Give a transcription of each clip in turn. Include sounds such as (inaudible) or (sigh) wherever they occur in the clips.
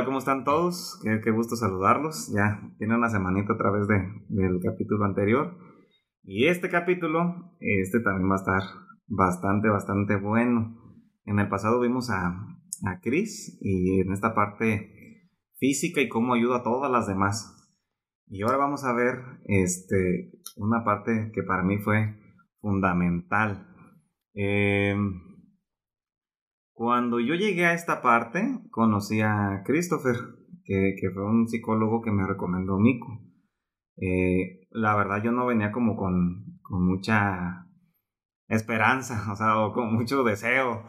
tal? ¿Cómo están todos? Qué, gusto saludarlos. Ya tiene una semanita a través de, del capítulo anterior. Y este capítulo, este también va a estar bastante, bastante bueno. En el pasado vimos a, a Chris y en esta parte física y cómo ayuda a todas las demás. Y ahora vamos a ver este, una parte que para mí fue fundamental. Eh, cuando yo llegué a esta parte, conocí a Christopher, que, fue un psicólogo que me recomendó Mico. Eh, la verdad yo no venía como con, mucha esperanza, (laughs) o sea, o con mucho deseo.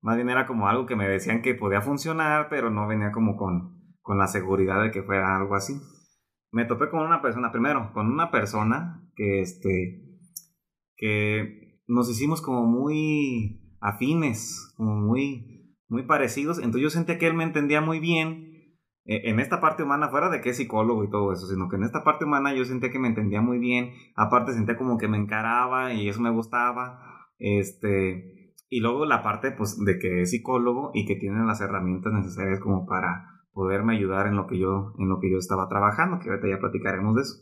Más bien era como algo que me decían que podía funcionar, pero no venía como con, con la seguridad de que fuera algo así. Me topé con una persona, primero, con una persona que, este, que nos hicimos como muy afines, como muy, muy parecidos. Entonces yo sentía que él me entendía muy bien eh, en esta parte humana, fuera de que es psicólogo y todo eso, sino que en esta parte humana yo sentía que me entendía muy bien. Aparte sentía como que me encaraba y eso me gustaba. Este, y luego la parte pues de que es psicólogo y que tiene las herramientas necesarias como para poderme ayudar en lo que yo, en lo que yo estaba trabajando, que ahorita ya platicaremos de eso.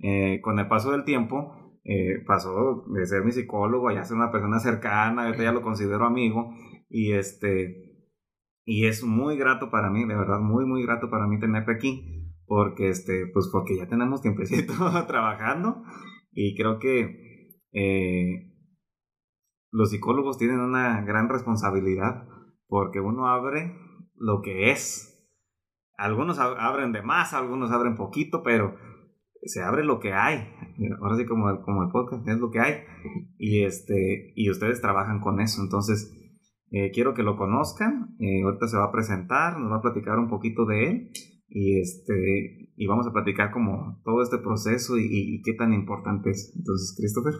Eh, con el paso del tiempo, eh, pasó de ser mi psicólogo a ser una persona cercana, ahorita ya lo considero amigo y este y es muy grato para mí, de verdad, muy muy grato para mí tenerte aquí porque este pues porque ya tenemos tiempecito (laughs) trabajando y creo que eh, los psicólogos tienen una gran responsabilidad porque uno abre lo que es. Algunos abren de más, algunos abren poquito, pero se abre lo que hay. Ahora sí como, como el podcast, es lo que hay. Y, este, y ustedes trabajan con eso. Entonces, eh, quiero que lo conozcan. Eh, ahorita se va a presentar, nos va a platicar un poquito de él. Y, este, y vamos a platicar como todo este proceso y, qué tan importante es. Entonces, Christopher.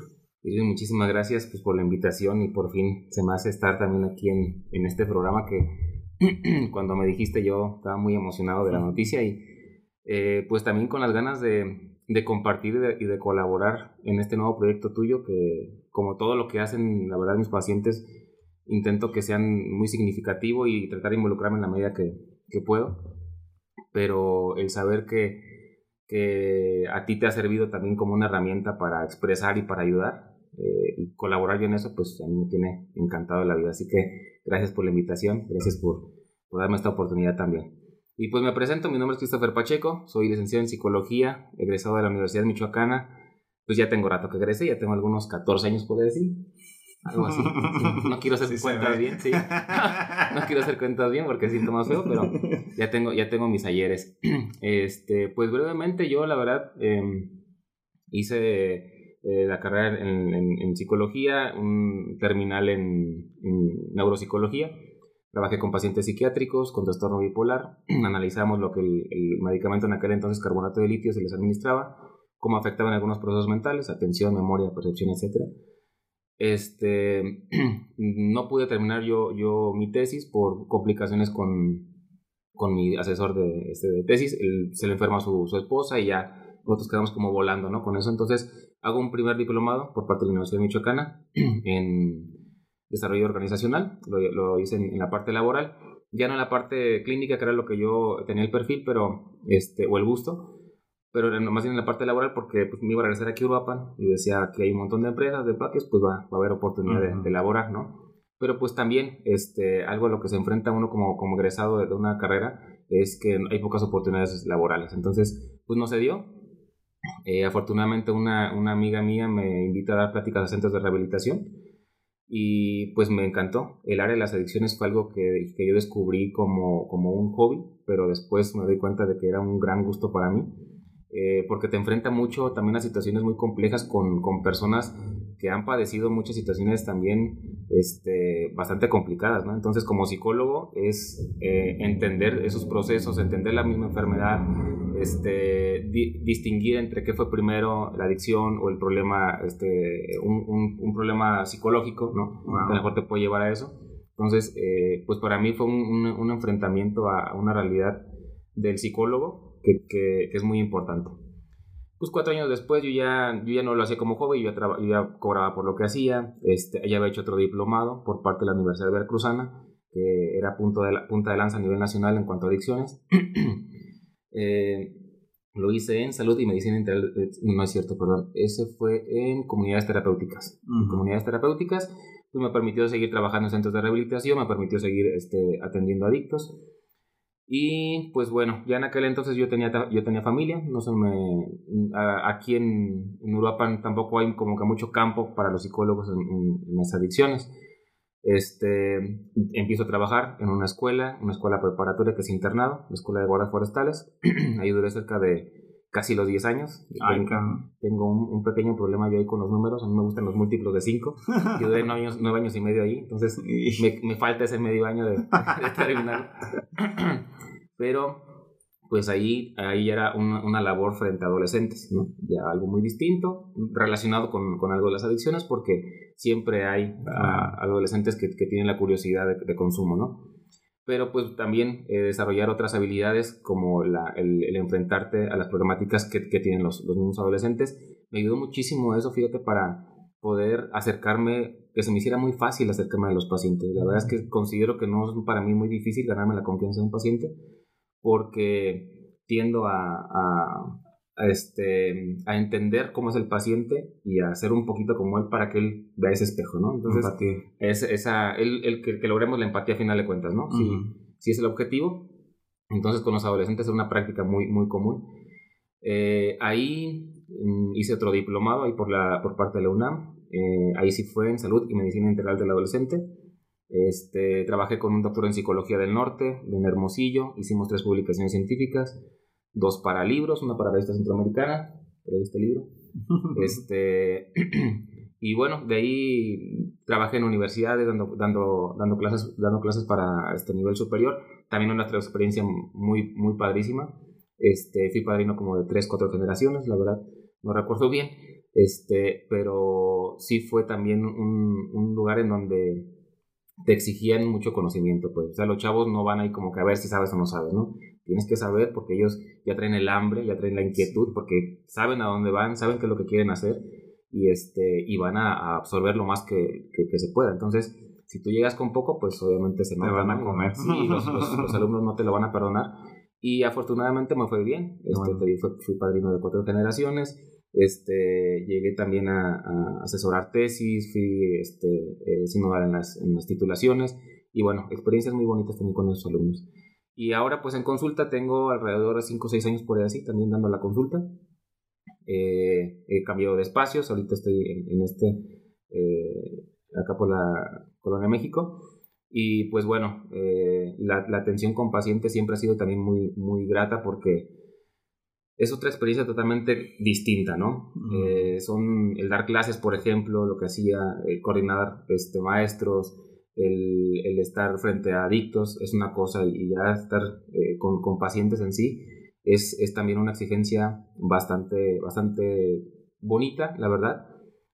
muchísimas gracias pues, por la invitación y por fin se me hace estar también aquí en, en este programa que (clears throat) cuando me dijiste yo estaba muy emocionado de la noticia y eh, pues también con las ganas de, de compartir y de, colaborar en este nuevo proyecto tuyo, que como todo lo que hacen, la verdad, mis pacientes, intento que sean muy significativo y tratar de involucrarme en la medida que, que puedo. Pero el saber que, que, a ti te ha servido también como una herramienta para expresar y para ayudar eh, y colaborar yo en eso, pues a mí me tiene encantado la vida. Así que gracias por la invitación, gracias por, por darme esta oportunidad también. Y pues me presento, mi nombre es Christopher Pacheco, soy licenciado en psicología, egresado de la Universidad Michoacana. Pues ya tengo rato que egresé, ya tengo algunos 14 años, puedo decir. Algo así. (laughs) No quiero hacer cuentas bien, sí. No quiero hacer cuentas bien porque siento más feo, pero ya tengo, ya tengo mis ayeres. (clears throat) Este, pues brevemente yo, la verdad, em, hice eh, la carrera en, psicología, un terminal en, en neuropsicología Trabajé con pacientes psiquiátricos con trastorno bipolar, (clears throat) analizamos lo que el, medicamento en aquel entonces, carbonato de litio, se les administraba, cómo afectaban algunos procesos mentales, atención, memoria, percepción, etc. Este, (clears throat) no pude terminar yo, yo mi tesis por complicaciones con, con mi asesor de, este, de tesis. se le enferma su, su esposa y ya nosotros quedamos como volando ¿no? con eso. Entonces hago un primer diplomado por parte de la Universidad de Michoacana (clears throat) en desarrollo organizacional, lo, hice en, la parte laboral, ya no en la parte clínica, que era lo que yo tenía el perfil, pero, este, o el gusto, pero más bien en la parte laboral porque pues, me iba a regresar aquí a Uruapan y decía que hay un montón de empresas, de paques, pues va, va a haber oportunidad de, de, laborar, ¿no? Pero pues también este, algo a lo que se enfrenta uno como, como egresado de, una carrera es que hay pocas oportunidades laborales. Entonces, pues no se dio. Eh, afortunadamente una, una amiga mía me invita a dar pláticas a centros de rehabilitación y pues me encantó. El área de las adicciones fue algo que, que yo descubrí como, como, un hobby, pero después me doy cuenta de que era un gran gusto para mí, eh, porque te enfrenta mucho también a situaciones muy complejas con, con personas que han padecido muchas situaciones también este, bastante complicadas, ¿no? Entonces, como psicólogo es eh, entender esos procesos, entender la misma enfermedad, este, distinguir entre qué fue primero la adicción o el problema, este, un, un, problema psicológico, ¿no? Que a lo mejor te puede llevar a eso. Entonces, eh, pues para mí fue un, un, enfrentamiento a una realidad del psicólogo que, que, que es muy importante pues cuatro años después yo ya, yo ya no lo hacía como joven, yo ya, yo ya cobraba por lo que hacía, este, ya había hecho otro diplomado por parte de la Universidad de Veracruzana, que era punto de la, punta de lanza a nivel nacional en cuanto a adicciones. (clears throat) Eh, lo hice en salud y medicina integral, eh, no es cierto, perdón, ese fue en comunidades terapéuticas. Comunidades terapéuticas, pues me permitió seguir trabajando en centros de rehabilitación, me permitió seguir este, atendiendo adictos. Y pues bueno, ya en aquel entonces yo tenía, yo tenía familia, no se me, aquí en, en Uruapan tampoco hay como que mucho campo para los psicólogos en las adicciones. Este, empiezo a trabajar en una escuela, una escuela preparatoria que es internado, la escuela de guardas forestales. (clears throat) ahí duré cerca de casi los 10 años. tengo, un, pequeño problema yo ahí con los números, a mí me gustan los múltiplos de 5. (laughs) Yo duré 9 años, años y medio ahí, entonces me, me falta ese medio año de, (laughs) de terminar. (clears throat) Pero pues ahí, ahí era una, una, labor frente a adolescentes, ¿no? Ya algo muy distinto, relacionado con, con algo de las adicciones, porque siempre hay adolescentes que, que, tienen la curiosidad de, consumo, ¿no? Pero pues también eh, desarrollar otras habilidades como la, el, el, enfrentarte a las problemáticas que, que tienen los, los mismos adolescentes. Me ayudó muchísimo eso, fíjate, para poder acercarme, que se me hiciera muy fácil acercarme a los pacientes. La verdad es que considero que no es para mí muy difícil ganarme la confianza de un paciente, porque tiendo a, este, a entender cómo es el paciente y a ser un poquito como él para que él vea ese espejo, ¿no? Entonces, es esa, el, el que, logremos la empatía a final de cuentas, ¿no? si, es el objetivo, entonces con los adolescentes es una práctica muy, muy común. Eh, ahí mm, hice otro diplomado ahí por, la, por parte de la UNAM, eh, ahí sí fue en salud y medicina integral del adolescente. Este, trabajé con un doctor en psicología del norte, en Hermosillo, hicimos tres publicaciones científicas, dos para libros, una para revista centroamericana, por ahí este libro. (laughs) este, y bueno, de ahí trabajé en universidades dando, dando, dando, clases, dando clases para este nivel superior, también una experiencia muy, muy padrísima. Este, fui padrino como de tres, cuatro generaciones, la verdad, no recuerdo bien, este, pero sí fue también un, un lugar en donde te exigían mucho conocimiento, pues. O sea, los chavos no van ahí como que a ver si sabes o no sabes, ¿no? Tienes que saber porque ellos ya traen el hambre, ya traen la inquietud, porque saben a dónde van, saben qué es lo que quieren hacer y, este, y van a, absorber lo más que, que, se pueda. Entonces, si tú llegas con poco, pues obviamente se van a comer. Sí, los, los, alumnos no te lo van a perdonar. Y afortunadamente me fue bien. Este, fui padrino de cuatro generaciones este, llegué también a, asesorar tesis, fui este, eh, en las, en las titulaciones y bueno, experiencias muy bonitas también con esos alumnos. Y ahora pues en consulta tengo alrededor de 5 o 6 años por ahí así, también dando la consulta. Eh, he cambiado de espacios, ahorita estoy en, este, eh, acá por la Colonia México. Y pues bueno, eh, la, la, atención con pacientes siempre ha sido también muy, muy grata porque es otra experiencia totalmente distinta, ¿no? Eh, son el dar clases, por ejemplo, lo que hacía, el coordinar este, maestros, el, el, estar frente a adictos es una cosa y ya estar eh, con, con, pacientes en sí es, es, también una exigencia bastante, bastante bonita, la verdad.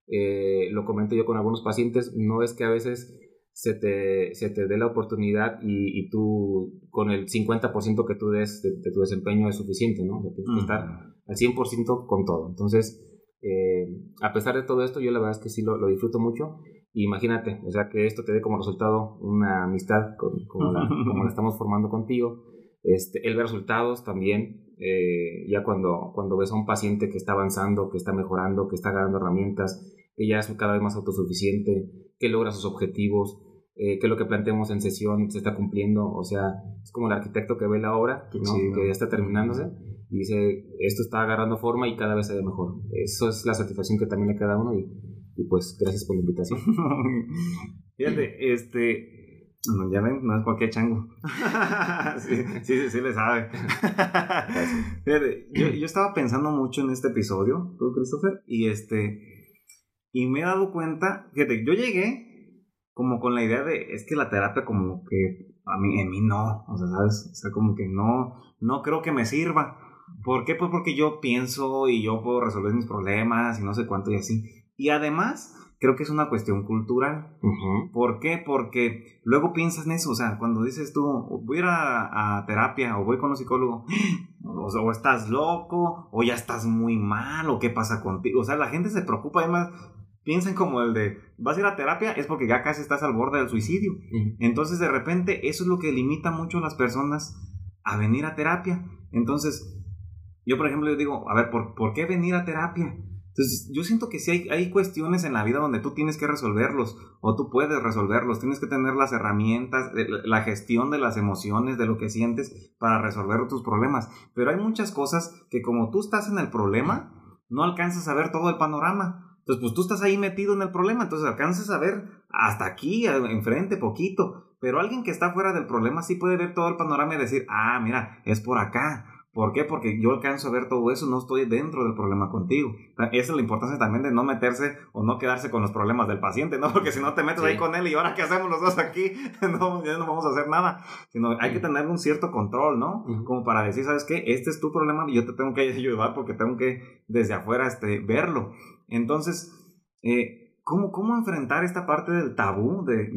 Eh, lo comento yo con algunos pacientes, no es que a veces se te, se te dé la oportunidad y, y, tú con el 50% que tú des de, tu desempeño es suficiente, ¿no? tienes que estar al 100% con todo. Entonces, eh, a pesar de todo esto, yo la verdad es que sí lo, lo, disfruto mucho. Imagínate, o sea, que esto te dé como resultado una amistad como, la, (laughs) como la estamos formando contigo. Este, el ver resultados también, eh, ya cuando, cuando ves a un paciente que está avanzando, que está mejorando, que está ganando herramientas, que ya es cada vez más autosuficiente, que logra sus objetivos, eh, que lo que planteamos en sesión se está cumpliendo, o sea, es como el arquitecto que ve la obra, que ya está terminándose, y dice, esto está agarrando forma y cada vez se ve mejor. Eso es la satisfacción que también le queda a uno y, y pues gracias por la invitación. (laughs) Fíjate, este, ya ven, no es cualquier chango. (laughs) sí, sí, sí, le sabe. (laughs) Fíjate, yo, yo, estaba pensando mucho en este episodio, tú, Christopher, y este, y me he dado cuenta, fíjate, yo llegué como con la idea de, es que la terapia como que a mí, en mí no, o sea, ¿sabes? O sea, como que no, no creo que me sirva. ¿Por qué? Pues porque yo pienso y yo puedo resolver mis problemas y no sé cuánto y así. Y además, creo que es una cuestión cultural. ¿Por qué? Porque luego piensas en eso, o sea, cuando dices tú, voy a ir a, terapia o voy con un psicólogo, (gasps) o, o, estás loco, o ya estás muy mal, o qué pasa contigo. O sea, la gente se preocupa además piensan como el de, vas a ir a terapia, es porque ya casi estás al borde del suicidio. Entonces, de repente, eso es lo que limita mucho a las personas a venir a terapia. Entonces, yo, por ejemplo, yo digo, a ver, ¿por, ¿por qué venir a terapia? Entonces, yo siento que sí hay, hay, cuestiones en la vida donde tú tienes que resolverlos o tú puedes resolverlos, tienes que tener las herramientas, eh, la gestión de las emociones, de lo que sientes para resolver tus problemas. Pero hay muchas cosas que como tú estás en el problema, no alcanzas a ver todo el panorama. Entonces, pues tú estás ahí metido en el problema, entonces alcanzas a ver hasta aquí, enfrente, poquito. Pero alguien que está fuera del problema sí puede ver todo el panorama y decir, ah, mira, es por acá ¿Por qué? Porque yo alcanzo a ver todo eso, no estoy dentro del problema contigo. Esa es la importancia también de no meterse o no quedarse con los problemas del paciente, ¿no? (laughs) Porque si no te metes ahí con él y ahora qué hacemos los dos aquí, (laughs) no, ya no vamos a hacer nada. Sino hay que tener un cierto control, ¿no? Como para decir, ¿sabes qué? Este es tu problema y yo te tengo que (laughs) ayudar porque tengo que desde afuera este, verlo. Entonces, eh, ¿cómo, ¿cómo enfrentar esta parte del tabú de,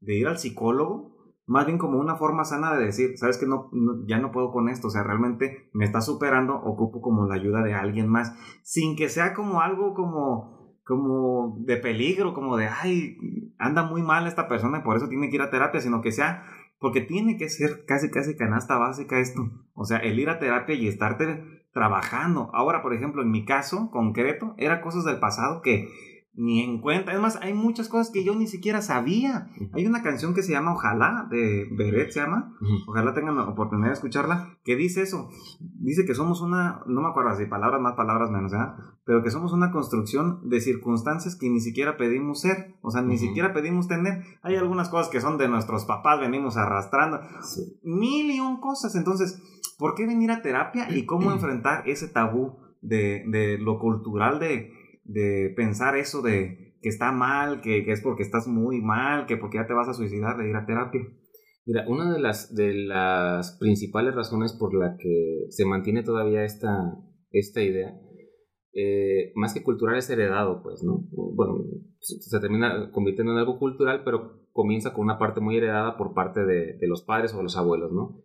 de, ir al psicólogo? más bien como una forma sana de decir, sabes que no, ya no puedo con esto, o sea, realmente me está superando, ocupo como la ayuda de alguien más, sin que sea como algo como, como de peligro, como de, ay, anda muy mal esta persona y por eso tiene que ir a terapia, sino que sea, porque tiene que ser casi, casi canasta básica esto, o sea, el ir a terapia y estarte trabajando. Ahora, por ejemplo, en mi caso concreto, era cosas del pasado que ni en cuenta. Es más, hay muchas cosas que yo ni siquiera sabía. Hay una canción que se llama Ojalá, de Beret se llama. Ojalá tengan la oportunidad de escucharla, que dice eso. Dice que somos una, no me acuerdo si palabras más, palabras menos, ¿verdad? Pero que somos una construcción de circunstancias que ni siquiera pedimos ser, o sea, ni siquiera pedimos tener. Hay algunas cosas que son de nuestros papás, venimos arrastrando. Mil y un cosas. Entonces, ¿por qué venir a terapia y cómo (clears throat) enfrentar ese tabú de, de lo cultural de de pensar eso de que está mal, que, es porque estás muy mal, que porque ya te vas a suicidar de ir a terapia. Mira, una de las, de las principales razones por la que se mantiene todavía esta, esta idea, eh, más que cultural, es heredado, pues, ¿no? Bueno, se, termina convirtiendo en algo cultural, pero comienza con una parte muy heredada por parte de, los padres o los abuelos, ¿no?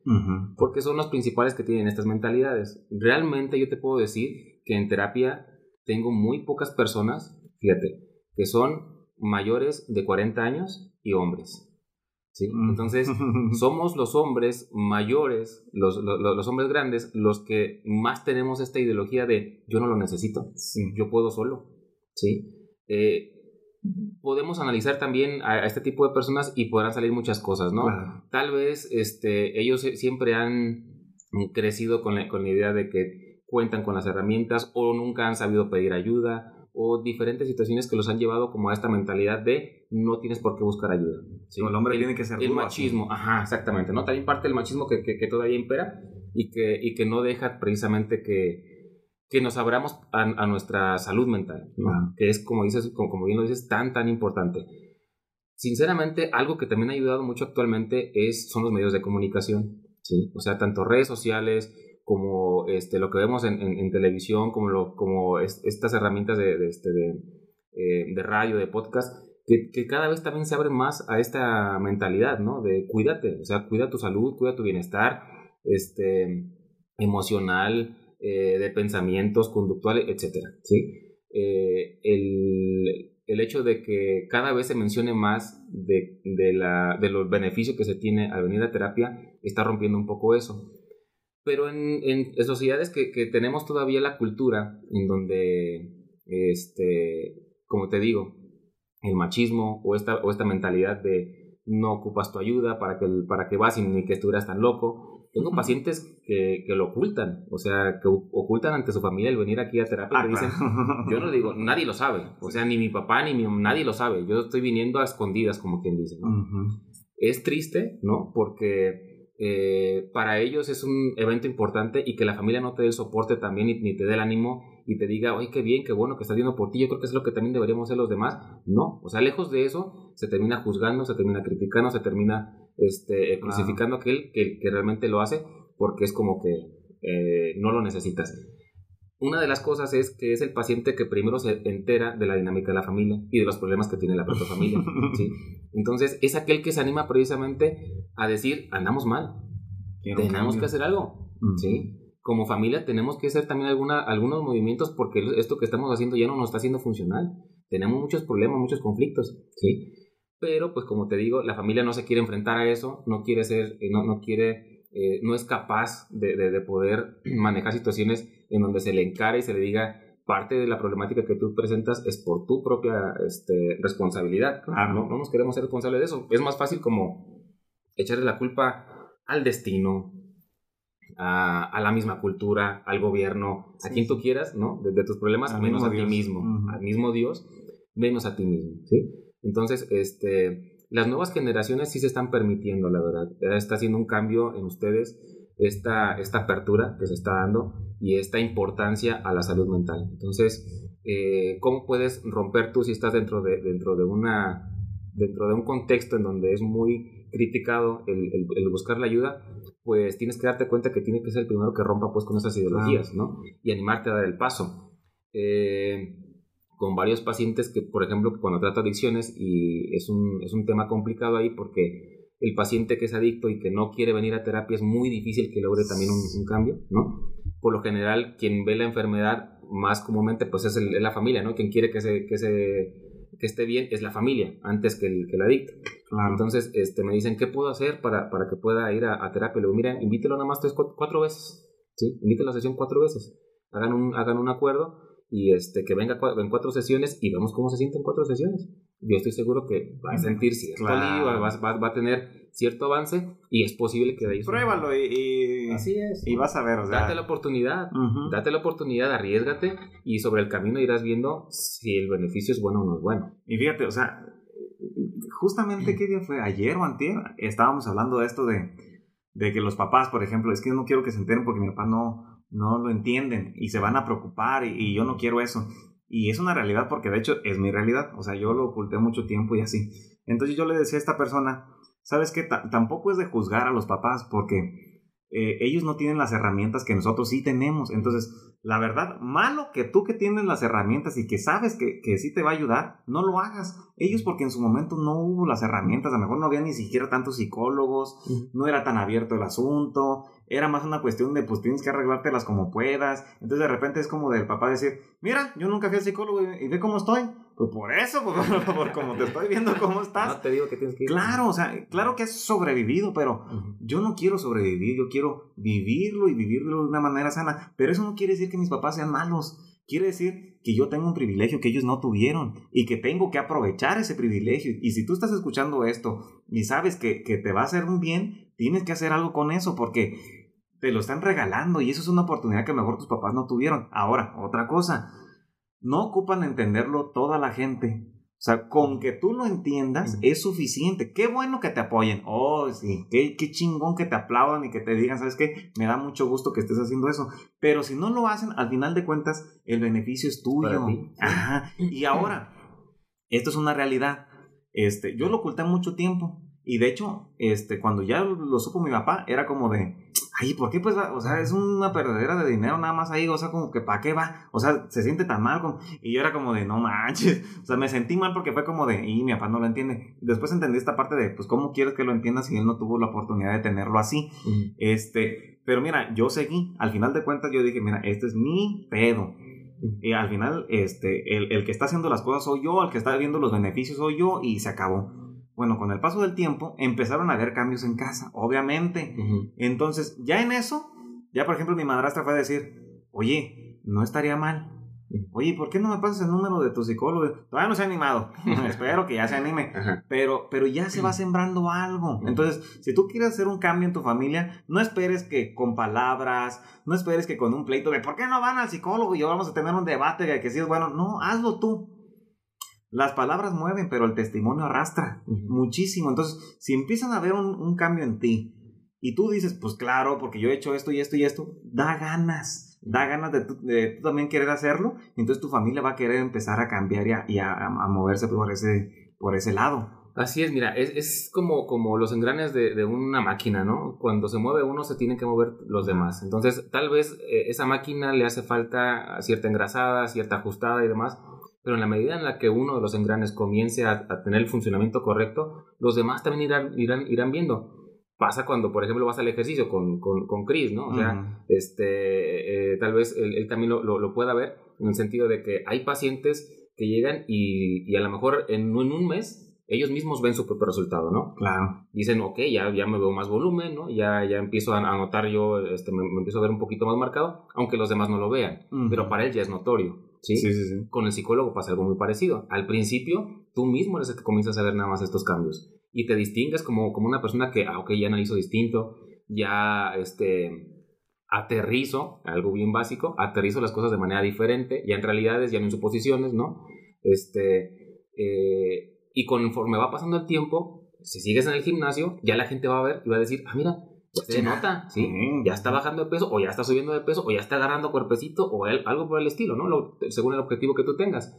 Porque son los principales que tienen estas mentalidades. Realmente yo te puedo decir que en terapia tengo muy pocas personas, fíjate, que son mayores de 40 años y hombres. ¿sí? Mm. Entonces, (laughs) somos los hombres mayores, los, los, hombres grandes, los que más tenemos esta ideología de yo no lo necesito, yo puedo solo. ¿sí? Eh, podemos analizar también a, este tipo de personas y podrán salir muchas cosas, ¿no? Tal vez este, ellos siempre han crecido con la, con la idea de que cuentan con las herramientas o nunca han sabido pedir ayuda o diferentes situaciones que los han llevado como a esta mentalidad de no tienes por qué buscar ayuda. el hombre tiene que ser El machismo, ajá, exactamente, ¿no? También parte del machismo que, que, todavía impera y que, y que no deja precisamente que, que nos abramos a, nuestra salud mental, que es, como, dices, como, como bien lo dices, tan, tan importante. Sinceramente, algo que también ha ayudado mucho actualmente es, son los medios de comunicación, ¿sí? O sea, tanto redes sociales, como este, lo que vemos en, en, televisión, como, lo, como estas herramientas de, de, este, de, eh, de, radio, de podcast, que, cada vez también se abren más a esta mentalidad, ¿no? De cuídate, o sea, cuida tu salud, cuida tu bienestar este, emocional, eh, de pensamientos, conductuales, etc. ¿sí? Eh, el, el hecho de que cada vez se mencione más de, de, la, de los beneficios que se tiene al venir a terapia está rompiendo un poco eso pero en, en sociedades que, que, tenemos todavía la cultura en donde, este, como te digo, el machismo o esta, o esta mentalidad de no ocupas tu ayuda para que, para que vas y ni que estuvieras tan loco. Tengo pacientes que, que, lo ocultan, o sea, que ocultan ante su familia el venir aquí a terapia. Ah, dicen, yo no digo, (laughs) nadie lo sabe, o sea, ni mi papá ni mi nadie lo sabe. Yo estoy viniendo a escondidas, como quien dice. Es triste, ¿no? Porque eh, para ellos es un evento importante y que la familia no te dé el soporte también ni, te dé el ánimo y te diga, oye, qué bien, qué bueno que estás viendo por ti, yo creo que es lo que también deberíamos hacer los demás. No, o sea, lejos de eso, se termina juzgando, se termina criticando, se termina este, crucificando a aquel que, que, realmente lo hace porque es como que eh, no lo necesitas. Una de las cosas es que es el paciente que primero se entera de la dinámica de la familia y de los problemas que tiene la propia familia. (laughs) ¿sí? Entonces, es aquel que se anima precisamente a decir, andamos mal, tenemos que hacer algo. ¿sí? Como familia tenemos que hacer también alguna, algunos movimientos porque esto que estamos haciendo ya no nos está haciendo funcional. tenemos muchos problemas, muchos conflictos, ¿sí? Pero, pues como te digo, la familia no se quiere enfrentar a eso, no quiere ser, eh, no, no quiere, eh, no es capaz de, de, poder (clears throat) manejar situaciones en donde se le encara y se le diga, parte de la problemática que tú presentas es por tu propia este, responsabilidad. Claro. ¿no? no nos queremos ser responsables de eso. Es más fácil como echarle la culpa al destino, a, la misma cultura, al gobierno, a quien tú quieras, ¿no? De, tus problemas, menos a ti mismo, al mismo Dios, menos a ti mismo, ¿sí? Entonces, este, las nuevas generaciones sí se están permitiendo, la verdad. Está haciendo un cambio en ustedes esta, esta apertura que se está dando y esta importancia a la salud mental. Entonces, eh, ¿cómo puedes romper tú si estás dentro de, dentro de una dentro de un contexto en donde es muy criticado el, el, buscar la ayuda, pues tienes que darte cuenta que tiene que ser el primero que rompa pues con esas ideologías, ¿no? Y animarte a dar el paso. Eh, con varios pacientes que, por ejemplo, cuando trato adicciones, y es un, es un tema complicado ahí porque el paciente que es adicto y que no quiere venir a terapia es muy difícil que logre también un, cambio, ¿no? Por lo general, quien ve la enfermedad más comúnmente, pues es, la familia, ¿no? Quien quiere que se, que se que esté bien es la familia, antes que el, que el adicto. Entonces, este, me dicen, ¿qué puedo hacer para, para que pueda ir a, terapia? Le digo, mira, invítelo nada más tres, cuatro, veces, ¿sí? Invítelo a la sesión cuatro veces. Hagan un, hagan un acuerdo y este, que venga en cuatro sesiones y vemos cómo se siente en cuatro sesiones. Yo estoy seguro que va a sentir cierto va, va, a tener cierto avance y es posible que de ahí... Pruébalo y, Así es. y vas a ver, o sea... Date la oportunidad, date la oportunidad, arriesgate y sobre el camino irás viendo si el beneficio es bueno o no es bueno. Y fíjate, o sea, justamente qué día fue, ayer o antier, estábamos hablando de esto de, de que los papás, por ejemplo, es que no quiero que se enteren porque mi papá no no lo entienden y se van a preocupar y, yo no quiero eso. Y es una realidad porque de hecho es mi realidad, o sea, yo lo oculté mucho tiempo y así. Entonces yo le decía a esta persona, ¿sabes qué? tampoco es de juzgar a los papás porque eh, ellos no tienen las herramientas que nosotros sí tenemos. Entonces, la verdad, malo que tú que tienes las herramientas y que sabes que, que sí te va a ayudar, no lo hagas. Ellos porque en su momento no hubo las herramientas, a lo mejor no había ni siquiera tantos psicólogos, no era tan abierto el asunto, era más una cuestión de pues tienes que arreglártelas como puedas. Entonces de repente es como del papá decir, mira, yo nunca fui al psicólogo y, ve cómo estoy. Pues por eso, pues, (laughs) por, como te estoy viendo cómo estás. No te digo que tienes que ir. Claro, o sea, claro que has sobrevivido, pero yo no quiero sobrevivir, yo quiero vivirlo y vivirlo de una manera sana. Pero eso no quiere decir que mis papás sean malos. Quiere decir que yo tengo un privilegio que ellos no tuvieron y que tengo que aprovechar ese privilegio. Y si tú estás escuchando esto y sabes que, que te va a hacer un bien, tienes que hacer algo con eso porque te lo están regalando y eso es una oportunidad que mejor tus papás no tuvieron. Ahora, otra cosa, no ocupan entenderlo toda la gente. O sea, con que tú lo entiendas es suficiente. Qué bueno que te apoyen. Oh, sí. Qué, qué, chingón que te aplaudan y que te digan, ¿sabes qué? Me da mucho gusto que estés haciendo eso. Pero si no lo hacen, al final de cuentas, el beneficio es tuyo. Ajá. Y (laughs) ahora, esto es una realidad. Este, yo lo oculté mucho tiempo. Y de hecho, este, cuando ya lo supo mi papá, era como de, ay, ¿por qué pues O sea, es una perdedera de dinero nada más ahí, o sea, como que ¿para qué va? O sea, se siente tan mal. Como... Y yo era como de, no manches. O sea, me sentí mal porque fue como de, y mi papá no lo entiende. Después entendí esta parte de, pues, ¿cómo quieres que lo entienda si él no tuvo la oportunidad de tenerlo así? Este, pero mira, yo seguí. Al final de cuentas yo dije, mira, este es mi pedo. Y al final, este, el, el que está haciendo las cosas soy yo, el que está viendo los beneficios soy yo y se acabó. Bueno, con el paso del tiempo empezaron a haber cambios en casa, obviamente. Entonces, ya en eso, ya por ejemplo mi madrastra fue a decir, oye, no estaría mal. Oye, ¿por qué no me pasas el número de tu psicólogo? Todavía no se ha animado. (laughs) Espero que ya se anime. Pero, pero ya se va sembrando algo. Entonces, si tú quieres hacer un cambio en tu familia, no esperes que con palabras, no esperes que con un pleito de ¿por qué no van al psicólogo? Y yo vamos a tener un debate de que si es bueno. No, hazlo tú. Las palabras mueven, pero el testimonio arrastra muchísimo. Entonces, si empiezan a ver un, cambio en ti y tú dices, pues claro, porque yo he hecho esto y esto y esto, da ganas, da ganas de, tú también querer hacerlo, entonces tu familia va a querer empezar a cambiar y a, moverse por ese, por ese lado. Así es, mira, es, como, como los engranes de, una máquina, ¿no? Cuando se mueve uno, se tienen que mover los demás. Entonces, tal vez eh, esa máquina le hace falta cierta engrasada, cierta ajustada y demás, pero en la medida en la que uno de los engranes comience a, tener el funcionamiento correcto, los demás también irán, irán, irán viendo. Pasa cuando, por ejemplo, vas al ejercicio con, con, con Chris, ¿no? O sea, este, eh, tal vez él, también lo, lo, pueda ver en el sentido de que hay pacientes que llegan y, y a lo mejor en, en un mes ellos mismos ven su propio resultado, ¿no? Claro. Dicen, ok, ya, ya me veo más volumen, ¿no? Ya, ya empiezo a, notar yo, este, me, empiezo a ver un poquito más marcado, aunque los demás no lo vean. Pero para él ya es notorio, ¿sí? Sí, sí, sí. Con el psicólogo pasa algo muy parecido. Al principio, tú mismo eres el que comienzas a ver nada más estos cambios. Y te distingues como, como una persona que, ah, ok, ya analizo distinto, ya, este, aterrizo, algo bien básico, aterrizo las cosas de manera diferente, ya en realidades, ya no en suposiciones, ¿no? Este, eh, y conforme va pasando el tiempo, si sigues en el gimnasio, ya la gente va a ver y va a decir, ah, mira, se nota, ¿sí? Ya está bajando de peso, o ya está subiendo de peso, o ya está agarrando cuerpecito, o algo por el estilo, ¿no? según el objetivo que tú tengas.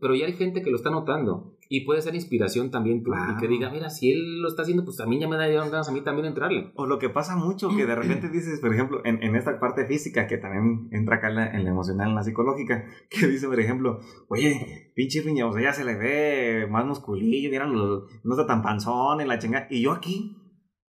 Pero ya hay gente que lo está notando y puede ser inspiración también y que diga, mira, si él lo está haciendo, pues a mí ya me da ganas a mí también entrarle. O lo que pasa mucho, que de (clears throat) repente dices, por ejemplo, en, en esta parte física, que también entra acá en la, en la, emocional, en la psicológica, (laughs) que dice, por ejemplo, oye, pinche piña, o sea, ya se le ve más musculillo, miran, no está tan panzón en la chingada. Y yo aquí,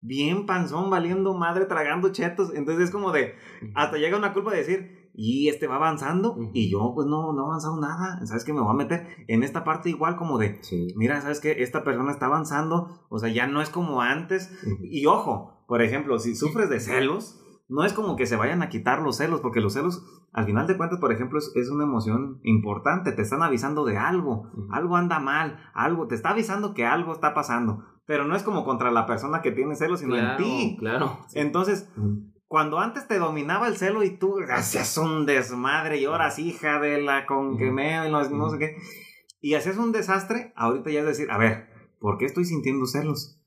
bien panzón, valiendo madre, tragando chetos. Entonces es como de, hasta llega una culpa de decir, y este va avanzando y yo pues no, no he avanzado nada, ¿sabes que Me voy a meter en esta parte igual como de, mira, ¿sabes que Esta persona está avanzando, o sea, ya no es como antes. Y ojo, por ejemplo, si sufres de celos, no es como que se vayan a quitar los celos, porque los celos, al final de cuentas, por ejemplo, es, una emoción importante, te están avisando de algo, algo anda mal, algo, te está avisando que algo está pasando. Pero no es como contra la persona que tiene celos, sino en ti. Claro. Entonces, cuando antes te dominaba el celo y tú hacías un desmadre y ahora sí, hija de la con que me, no, no sé qué, y hacías un desastre, ahorita ya es decir, a ver, ¿por qué estoy sintiendo celos?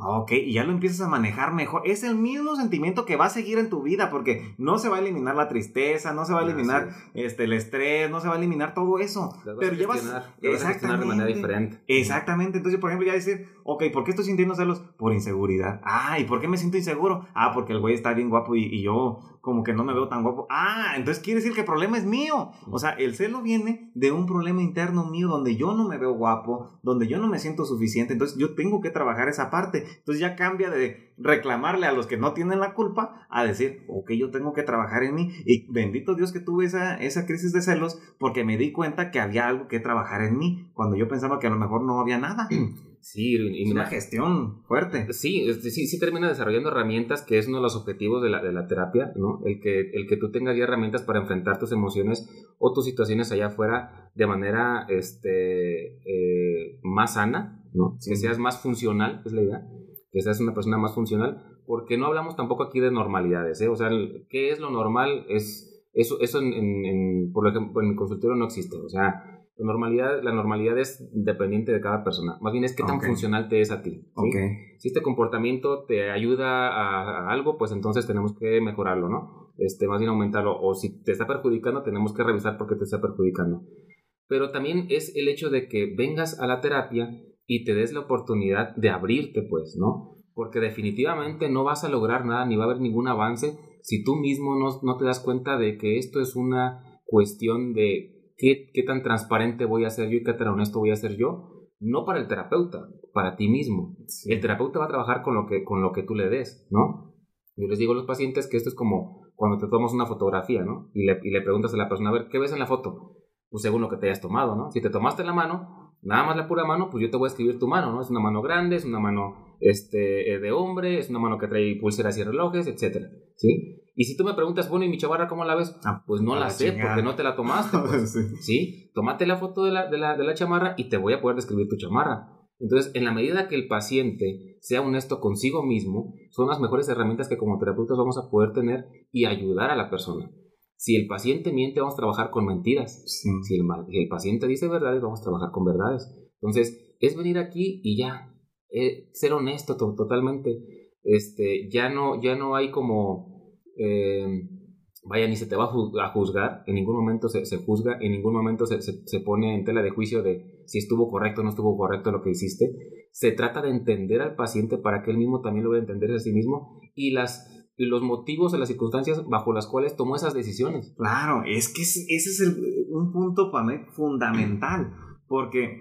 Ok, y ya lo empiezas a manejar mejor. Es el mismo sentimiento que va a seguir en tu vida, porque no se va a eliminar la tristeza, no se va a eliminar este, el estrés, no se va a eliminar todo eso. Pero llevas. Exactamente. de manera diferente. Exactamente. Entonces, por ejemplo, ya decir, ok, ¿por qué estoy sintiendo celos? Por inseguridad. Ah, ¿y por qué me siento inseguro? Ah, porque el güey está bien guapo y, y yo como que no me veo tan guapo. Ah, entonces quiere decir que el problema es mío. O sea, el celo viene de un problema interno mío donde yo no me veo guapo, donde yo no me siento suficiente. Entonces yo tengo que trabajar esa parte. Entonces ya cambia de reclamarle a los que no tienen la culpa a decir, ok, yo tengo que trabajar en mí. Y bendito Dios que tuve esa, esa crisis de celos porque me di cuenta que había algo que trabajar en mí cuando yo pensaba que a lo mejor no había nada. (clears throat) Sí, y una gestión fuerte. Sí, sí, sí termina desarrollando herramientas, que es uno de los objetivos de la, de la terapia, ¿no? El que, el que tú tengas ya herramientas para enfrentar tus emociones o tus situaciones allá afuera de manera este, eh, más sana, ¿no? Que seas más funcional, es la idea, que seas una persona más funcional, porque no hablamos tampoco aquí de normalidades, ¿eh? O sea, ¿qué es lo normal? Es, eso eso en, en, por ejemplo, en el consultorio no existe, o sea la normalidad, la normalidad es dependiente de cada persona. Más bien es qué tan funcional te es a ti. Si este comportamiento te ayuda a, algo, pues entonces tenemos que mejorarlo, ¿no? Este, más bien aumentarlo. O si te está perjudicando, tenemos que revisar por qué te está perjudicando. Pero también es el hecho de que vengas a la terapia y te des la oportunidad de abrirte, pues, ¿no? Porque definitivamente no vas a lograr nada ni va a haber ningún avance si tú mismo no, no te das cuenta de que esto es una cuestión de ¿Qué, tan transparente voy a ser yo y qué tan honesto voy a ser yo? No para el terapeuta, para ti mismo. El terapeuta va a trabajar con lo, que, con lo que tú le des, ¿no? Yo les digo a los pacientes que esto es como cuando te tomas una fotografía, ¿no? Y le, y le preguntas a la persona, a ver, ¿qué ves en la foto? Pues según lo que te hayas tomado, ¿no? Si te tomaste la mano, nada más la pura mano, pues yo te voy a escribir tu mano, ¿no? Es una mano grande, es una mano este, eh, de hombre, es una mano que trae pulseras y relojes, etcétera, ¿sí? Y si tú me preguntas, bueno, ¿y mi chavarra cómo la ves? Ah, pues no la, sé, porque no te la tomaste. (laughs) Pues. sí. Tómate la foto de la, de, la, de la chamarra y te voy a poder describir tu chamarra. Entonces, en la medida que el paciente sea honesto consigo mismo, son las mejores herramientas que como terapeutas vamos a poder tener y ayudar a la persona. Si el paciente miente, vamos a trabajar con mentiras. Si, el, el, paciente dice verdades, vamos a trabajar con verdades. Entonces, es venir aquí y ya, eh, ser honesto totalmente. Este, ya no, ya no hay como eh, vaya, ni se te va a juzgar, en ningún momento se, juzga, en ningún momento se, se, pone en tela de juicio de si estuvo correcto o no estuvo correcto lo que hiciste. Se trata de entender al paciente para que él mismo también lo vea entender a sí mismo y las los motivos y las circunstancias bajo las cuales tomó esas decisiones. Claro, es que ese es un punto para mí fundamental, porque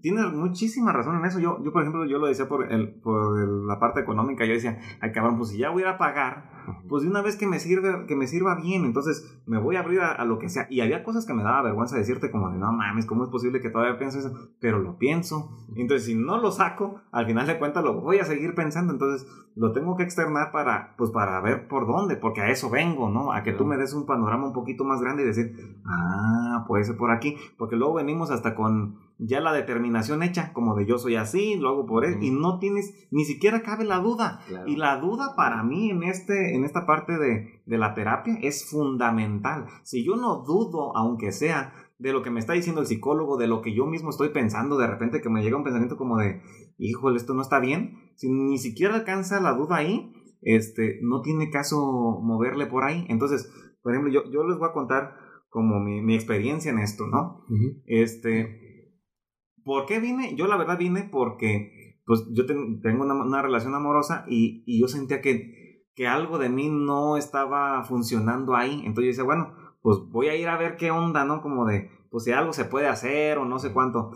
tienes muchísima razón en eso. Yo, yo por ejemplo, yo lo decía por, el, por la parte económica. Yo decía, ay cabrón, pues si ya voy a pagar, pues de una vez que me, sirve, que me sirva bien, entonces me voy a abrir a, lo que sea. Y había cosas que me daba vergüenza decirte como de, no mames, ¿cómo es posible que todavía pienso eso? Pero lo pienso. Entonces, si no lo saco, al final de cuentas lo voy a seguir pensando. Entonces, lo tengo que externar para, pues para ver por dónde, porque a eso vengo, ¿no? A que tú me des un panorama un poquito más grande y decir, ah, puede ser por aquí, porque luego venimos hasta con ya la determinación hecha, como de yo soy así, lo hago por él, y no tienes, ni siquiera cabe la duda. Y la duda para mí en, este, en esta parte de, de la terapia es fundamental. Si yo no dudo, aunque sea de lo que me está diciendo el psicólogo, de lo que yo mismo estoy pensando, de repente que me llega un pensamiento como de, híjole, esto no está bien, si ni siquiera alcanza la duda ahí, este, no tiene caso moverle por ahí. Entonces, por ejemplo, yo, yo les voy a contar como mi, mi experiencia en esto, ¿no? Este, ¿por qué vine? Yo la verdad vine porque, pues yo tengo una, una, relación amorosa y, y yo sentía que, que algo de mí no estaba funcionando ahí. Entonces yo decía, bueno, pues voy a ir a ver qué onda, ¿no? Como de, pues si algo se puede hacer o no sé cuánto.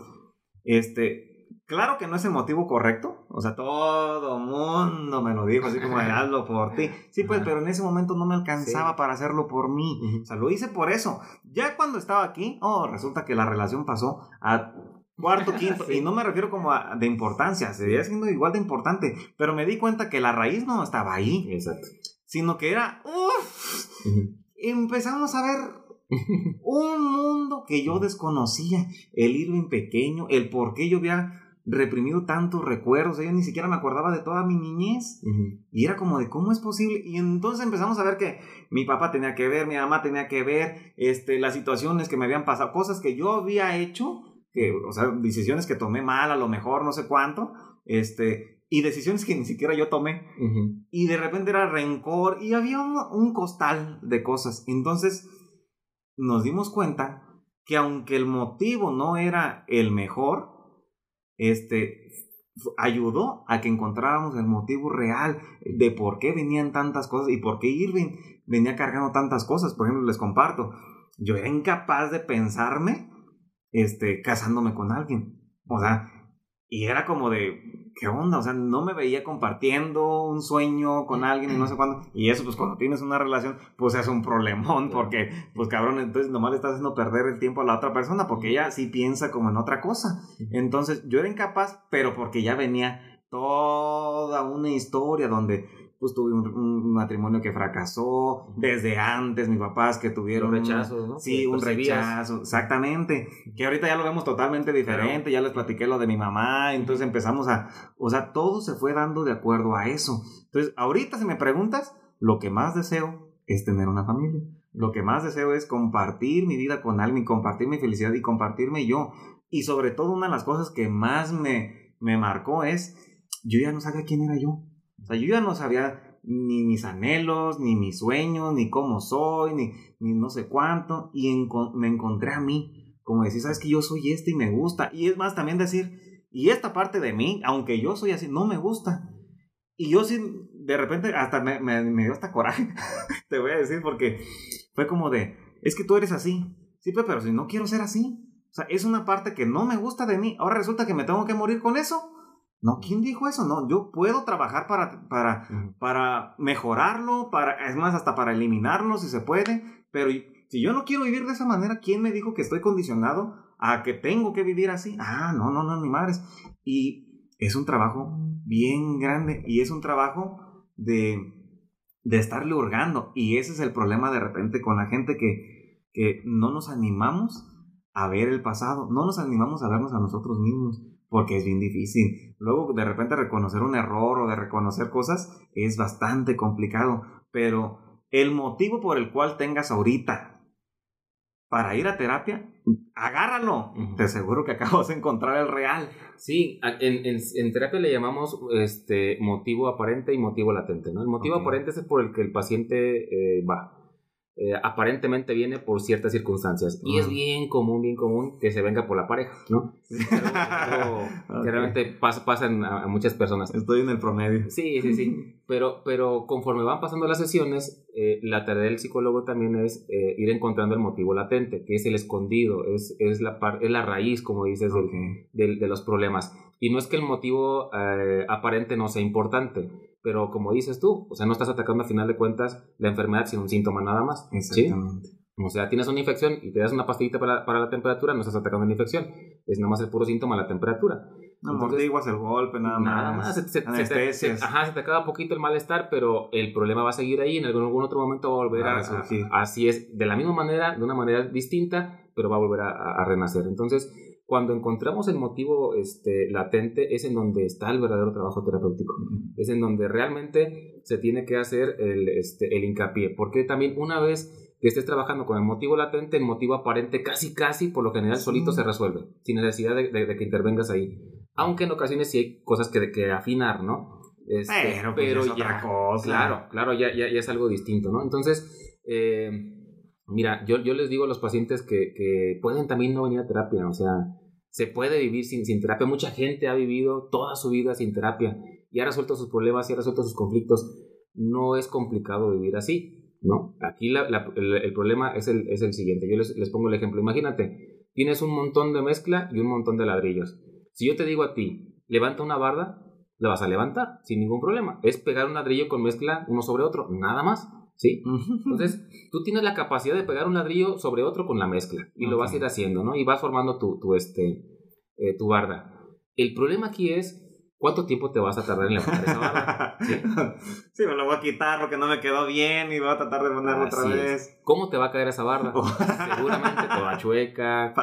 Este, Claro que no es el motivo correcto, o sea, todo mundo me lo dijo, así como de (laughs) hazlo por ti. Sí, pues, pero en ese momento no me alcanzaba para hacerlo por mí. O sea, lo hice por eso. Ya cuando estaba aquí, oh, resulta que la relación pasó a cuarto, (laughs) quinto, y no me refiero como a, de importancia, seguía siendo igual de importante, pero me di cuenta que la raíz no estaba ahí. Exacto. Sino que era, uff, empezamos a ver (laughs) un mundo que yo desconocía, el Irving pequeño, el por qué yo había reprimido tantos recuerdos, yo ni siquiera me acordaba de toda mi niñez. Y era como de cómo es posible. Y entonces empezamos a ver que mi papá tenía que ver, mi mamá tenía que ver, este, las situaciones que me habían pasado, cosas que yo había hecho, que, o sea, decisiones que tomé mal, a lo mejor, no sé cuánto, este, y decisiones que ni siquiera yo tomé. Y de repente era rencor y había un, un costal de cosas. Entonces nos dimos cuenta que aunque el motivo no era el mejor, este, ayudó a que encontráramos el motivo real de por qué venían tantas cosas y por qué Irving venía cargando tantas cosas. Por ejemplo, les comparto, yo era incapaz de pensarme este, casándome con alguien. O sea, y era como de, ¿qué onda? O sea, no me veía compartiendo un sueño con alguien y no sé cuándo. Y eso, pues cuando tienes una relación, pues es un problemón, porque, pues cabrón, entonces nomás le estás haciendo perder el tiempo a la otra persona, porque ella sí piensa como en otra cosa. Entonces, yo era incapaz, pero porque ya venía toda una historia donde pues tuve un, matrimonio que fracasó, desde antes mis papás que tuvieron un rechazo, ¿no? Sí, un rechazo, exactamente, que ahorita ya lo vemos totalmente diferente, ya les platiqué lo de mi mamá, entonces empezamos a, o sea, todo se fue dando de acuerdo a eso. Entonces, ahorita si me preguntas, lo que más deseo es tener una familia. Lo que más deseo es compartir mi vida con alguien, compartir mi felicidad y compartirme yo. Y sobre todo una de las cosas que más me, me marcó es, yo ya no sabía quién era yo. O sea, yo ya no sabía ni mis anhelos, ni mis sueños, ni cómo soy, ni, ni no sé cuánto. Y me encontré a mí, como decir, sabes que yo soy este y me gusta. Y es más, también decir, y esta parte de mí, aunque yo soy así, no me gusta. Y yo sí, de repente, hasta me, me, me dio hasta coraje, (laughs) te voy a decir, porque fue como de, es que tú eres así. Sí, pero si no quiero ser así. O sea, es una parte que no me gusta de mí. Ahora resulta que me tengo que morir con eso. No, ¿quién dijo eso? No, yo puedo trabajar para, para, para mejorarlo, para, es más, hasta para eliminarlo si se puede, pero si yo no quiero vivir de esa manera, ¿quién me dijo que estoy condicionado a que tengo que vivir así? Ah, no, no, no, ni madres. Y es un trabajo bien grande y es un trabajo de, de estarle hurgando. Y ese es el problema de repente con la gente que, que no nos animamos a ver el pasado, no nos animamos a vernos a nosotros mismos porque es bien difícil. Luego de repente reconocer un error o de reconocer cosas es bastante complicado, pero el motivo por el cual tengas ahorita para ir a terapia, agárralo. Te aseguro que acabas de encontrar el real. Sí, en, terapia le llamamos este motivo aparente y motivo latente. ¿no? El motivo aparente es por el que el paciente eh, va. Eh, aparentemente viene por ciertas circunstancias. Y es bien común, bien común que se venga por la pareja, ¿no? que realmente pasa, pasan a, muchas personas. Estoy en el promedio. Sí, sí, sí. (laughs) Pero, pero conforme van pasando las sesiones, eh, la tarea del psicólogo también es eh, ir encontrando el motivo latente, que es el escondido, es, es, la, es la raíz, como dices, de los problemas. Y no es que el motivo aparente no sea importante, pero como dices tú, o sea, no estás atacando a final de cuentas la enfermedad sino un síntoma nada más. Exactamente. O sea, tienes una infección y te das una pastillita para, para, la temperatura, no estás atacando la infección. Es nada más el puro síntoma la temperatura. No amortiguas el golpe, nada, nada más. Se, se, se, ajá, se te acaba poquito el malestar, pero el problema va a seguir ahí. En algún, algún otro momento va a volver a, a, Así es, de la misma manera, de una manera distinta, pero va a volver a, a renacer. Entonces, cuando encontramos el motivo este, latente es en donde está el verdadero trabajo terapéutico. Es en donde realmente se tiene que hacer el, este, el hincapié. Porque también una vez que estés trabajando con el motivo latente, el motivo aparente casi casi por lo general solito se resuelve, sin necesidad de, que intervengas ahí. Aunque en ocasiones sí hay cosas que, que afinar, ¿no? Este, pero, pues, pero ya, cosa. claro, claro, ya, ya, ya, es algo distinto, ¿no? Entonces, eh, Mira, yo, yo les digo a los pacientes que, que, pueden también no venir a terapia, o sea, se puede vivir sin, sin terapia. Mucha gente ha vivido toda su vida sin terapia y ha resuelto sus problemas y ha resuelto sus conflictos. No es complicado vivir así, ¿no? Aquí la, el, el, problema es el, es el siguiente. Yo les, les pongo el ejemplo. Imagínate, tienes un montón de mezcla y un montón de ladrillos. Si yo te digo a ti, levanta una barda, la vas a levantar sin ningún problema. Es pegar un ladrillo con mezcla uno sobre otro, nada más. ¿sí? (laughs) Entonces, tú tienes la capacidad de pegar un ladrillo sobre otro con la mezcla y lo vas a ir haciendo, ¿no? Y vas formando tu, tu, este, eh, tu barda. El problema aquí es ¿Cuánto tiempo te vas a tardar en levantar esa barra? ¿Sí? (laughs) sí, me lo voy a quitar porque no me quedó bien y voy a tratar de ponerlo otra vez. ¿Cómo te va a caer esa barra? (laughs) Seguramente toda chueca,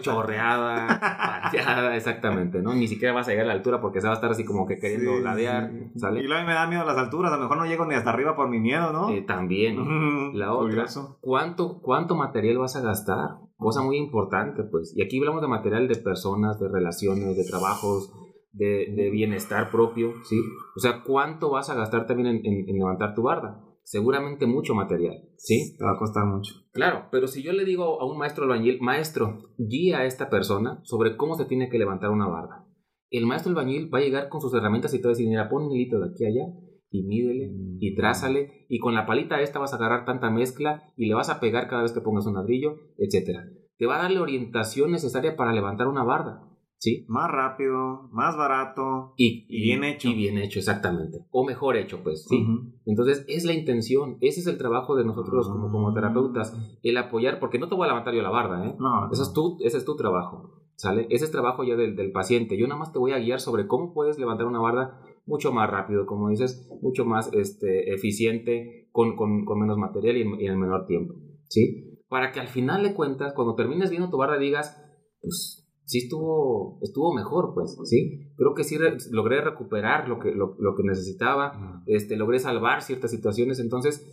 chorreada, panteada, (laughs) exactamente, ¿no? Ni siquiera vas a llegar a la altura porque se va a estar así como que queriendo ladear, ¿sale? Y luego me da miedo las alturas, a lo mejor no llego ni hasta arriba por mi miedo, ¿no? Eh, también, La otra, ¿cuánto, ¿cuánto material vas a gastar? Cosa muy importante, pues. Y aquí hablamos de material de personas, de relaciones, de trabajos, de, bienestar propio, ¿sí? O sea, ¿cuánto vas a gastar también en, levantar tu barda? Seguramente mucho material, ¿sí? Te va a costar mucho. Claro, pero si yo le digo a un maestro albañil, maestro, guía a esta persona sobre cómo se tiene que levantar una barda. El maestro albañil va a llegar con sus herramientas y te va a decir, mira, pon un hilito de aquí a allá y mídele y mm. trázale y con la palita esta vas a agarrar tanta mezcla y le vas a pegar cada vez que pongas un ladrillo, etc. Te va a dar la orientación necesaria para levantar una barda. ¿Sí? Más rápido, más barato y, bien hecho. Y bien hecho, exactamente. O mejor hecho, pues, sí. Entonces, es la intención, ese es el trabajo de nosotros como, como terapeutas, el apoyar, porque no te voy a levantar yo la barda, ¿eh? No, Ese, es tu, ese es tu trabajo, ¿sale? Ese es trabajo ya del, del paciente. Yo nada más te voy a guiar sobre cómo puedes levantar una barda mucho más rápido, como dices, mucho más este, eficiente, con, con, con menos material y, y en menor tiempo, ¿sí? Para que al final de cuentas, cuando termines viendo tu barra, digas, pues sí estuvo, estuvo mejor, pues, ¿sí? Creo que sí logré recuperar lo que, lo, lo que necesitaba, este, logré salvar ciertas situaciones, entonces,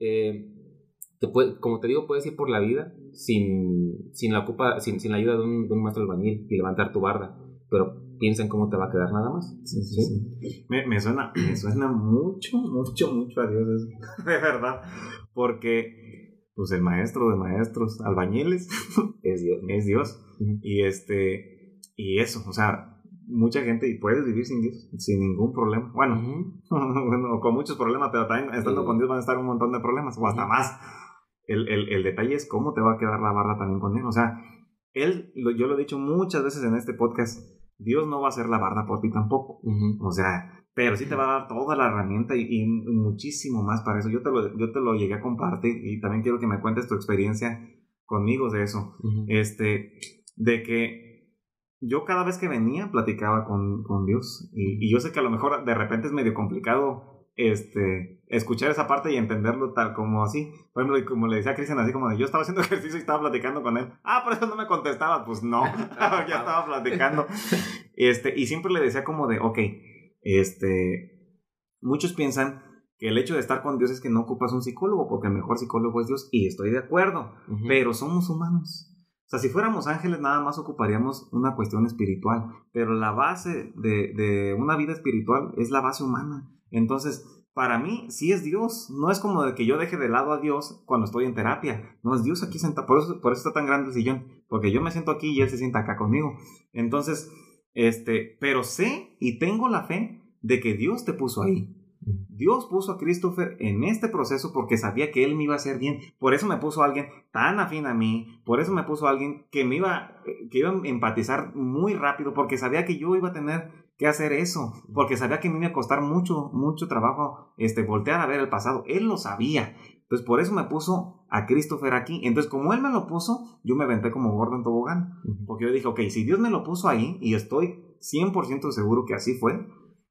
eh, te puede, como te digo, puedes ir por la vida sin, sin, la, ocupa, sin, sin la ayuda de un, de un, maestro albañil y levantar tu barda, pero piensa en cómo te va a quedar nada más. Sí, sí, sí. Me, me, suena, (clears throat) me suena mucho, mucho, mucho a Dios eso, (laughs) de verdad, porque pues el maestro de maestros, albañiles, (laughs) es Dios. Es Dios. Y este, y eso, o sea, mucha gente y puedes vivir sin Dios, sin ningún problema. Bueno, (laughs) con muchos problemas, pero también estando con Dios van a estar un montón de problemas, o hasta más. El, el, el, detalle es cómo te va a quedar la barra también con Él. O sea, Él, yo lo he dicho muchas veces en este podcast, Dios no va a hacer la barra por ti tampoco. O sea, pero sí te va a dar toda la herramienta y, muchísimo más para eso. Yo te, lo, yo te lo llegué a compartir y también quiero que me cuentes tu experiencia conmigo de eso. Este, de que yo cada vez que venía platicaba con, con Dios y, y, yo sé que a lo mejor de repente es medio complicado este, escuchar esa parte y entenderlo tal como así. Por ejemplo, como le decía a Cristian, así como de yo estaba haciendo (laughs) ejercicio y estaba platicando con él. Ah, por eso no me contestaba. Pues no, (laughs) (laughs) ya estaba platicando. Este, y siempre le decía como de, ok, este, muchos piensan que el hecho de estar con Dios es que no ocupas un psicólogo, porque el mejor psicólogo es Dios, y estoy de acuerdo, pero somos humanos. Sea, si fuéramos ángeles, nada más ocuparíamos una cuestión espiritual, pero la base de, de una vida espiritual es la base humana. Entonces, para mí sí es Dios. No es como de que yo deje de lado a Dios cuando estoy en terapia. No es Dios aquí sentado. Por eso, por eso está tan grande el sillón. Porque yo me siento aquí y Él se sienta acá conmigo. Entonces, este, pero sé y tengo la fe de que Dios te puso ahí. Dios puso a Christopher en este proceso porque sabía que él me iba a hacer bien. Por eso me puso a alguien tan afín a mí. Por eso me puso a alguien que me iba, que iba a empatizar muy rápido porque sabía que yo iba a tener que hacer eso. Porque sabía que me iba a costar mucho, mucho trabajo este, voltear a ver el pasado. Él lo sabía. Entonces por eso me puso a Christopher aquí. Entonces como él me lo puso, yo me aventé como gordo en tobogán. Porque yo dije, ok, si Dios me lo puso ahí y estoy 100% seguro que así fue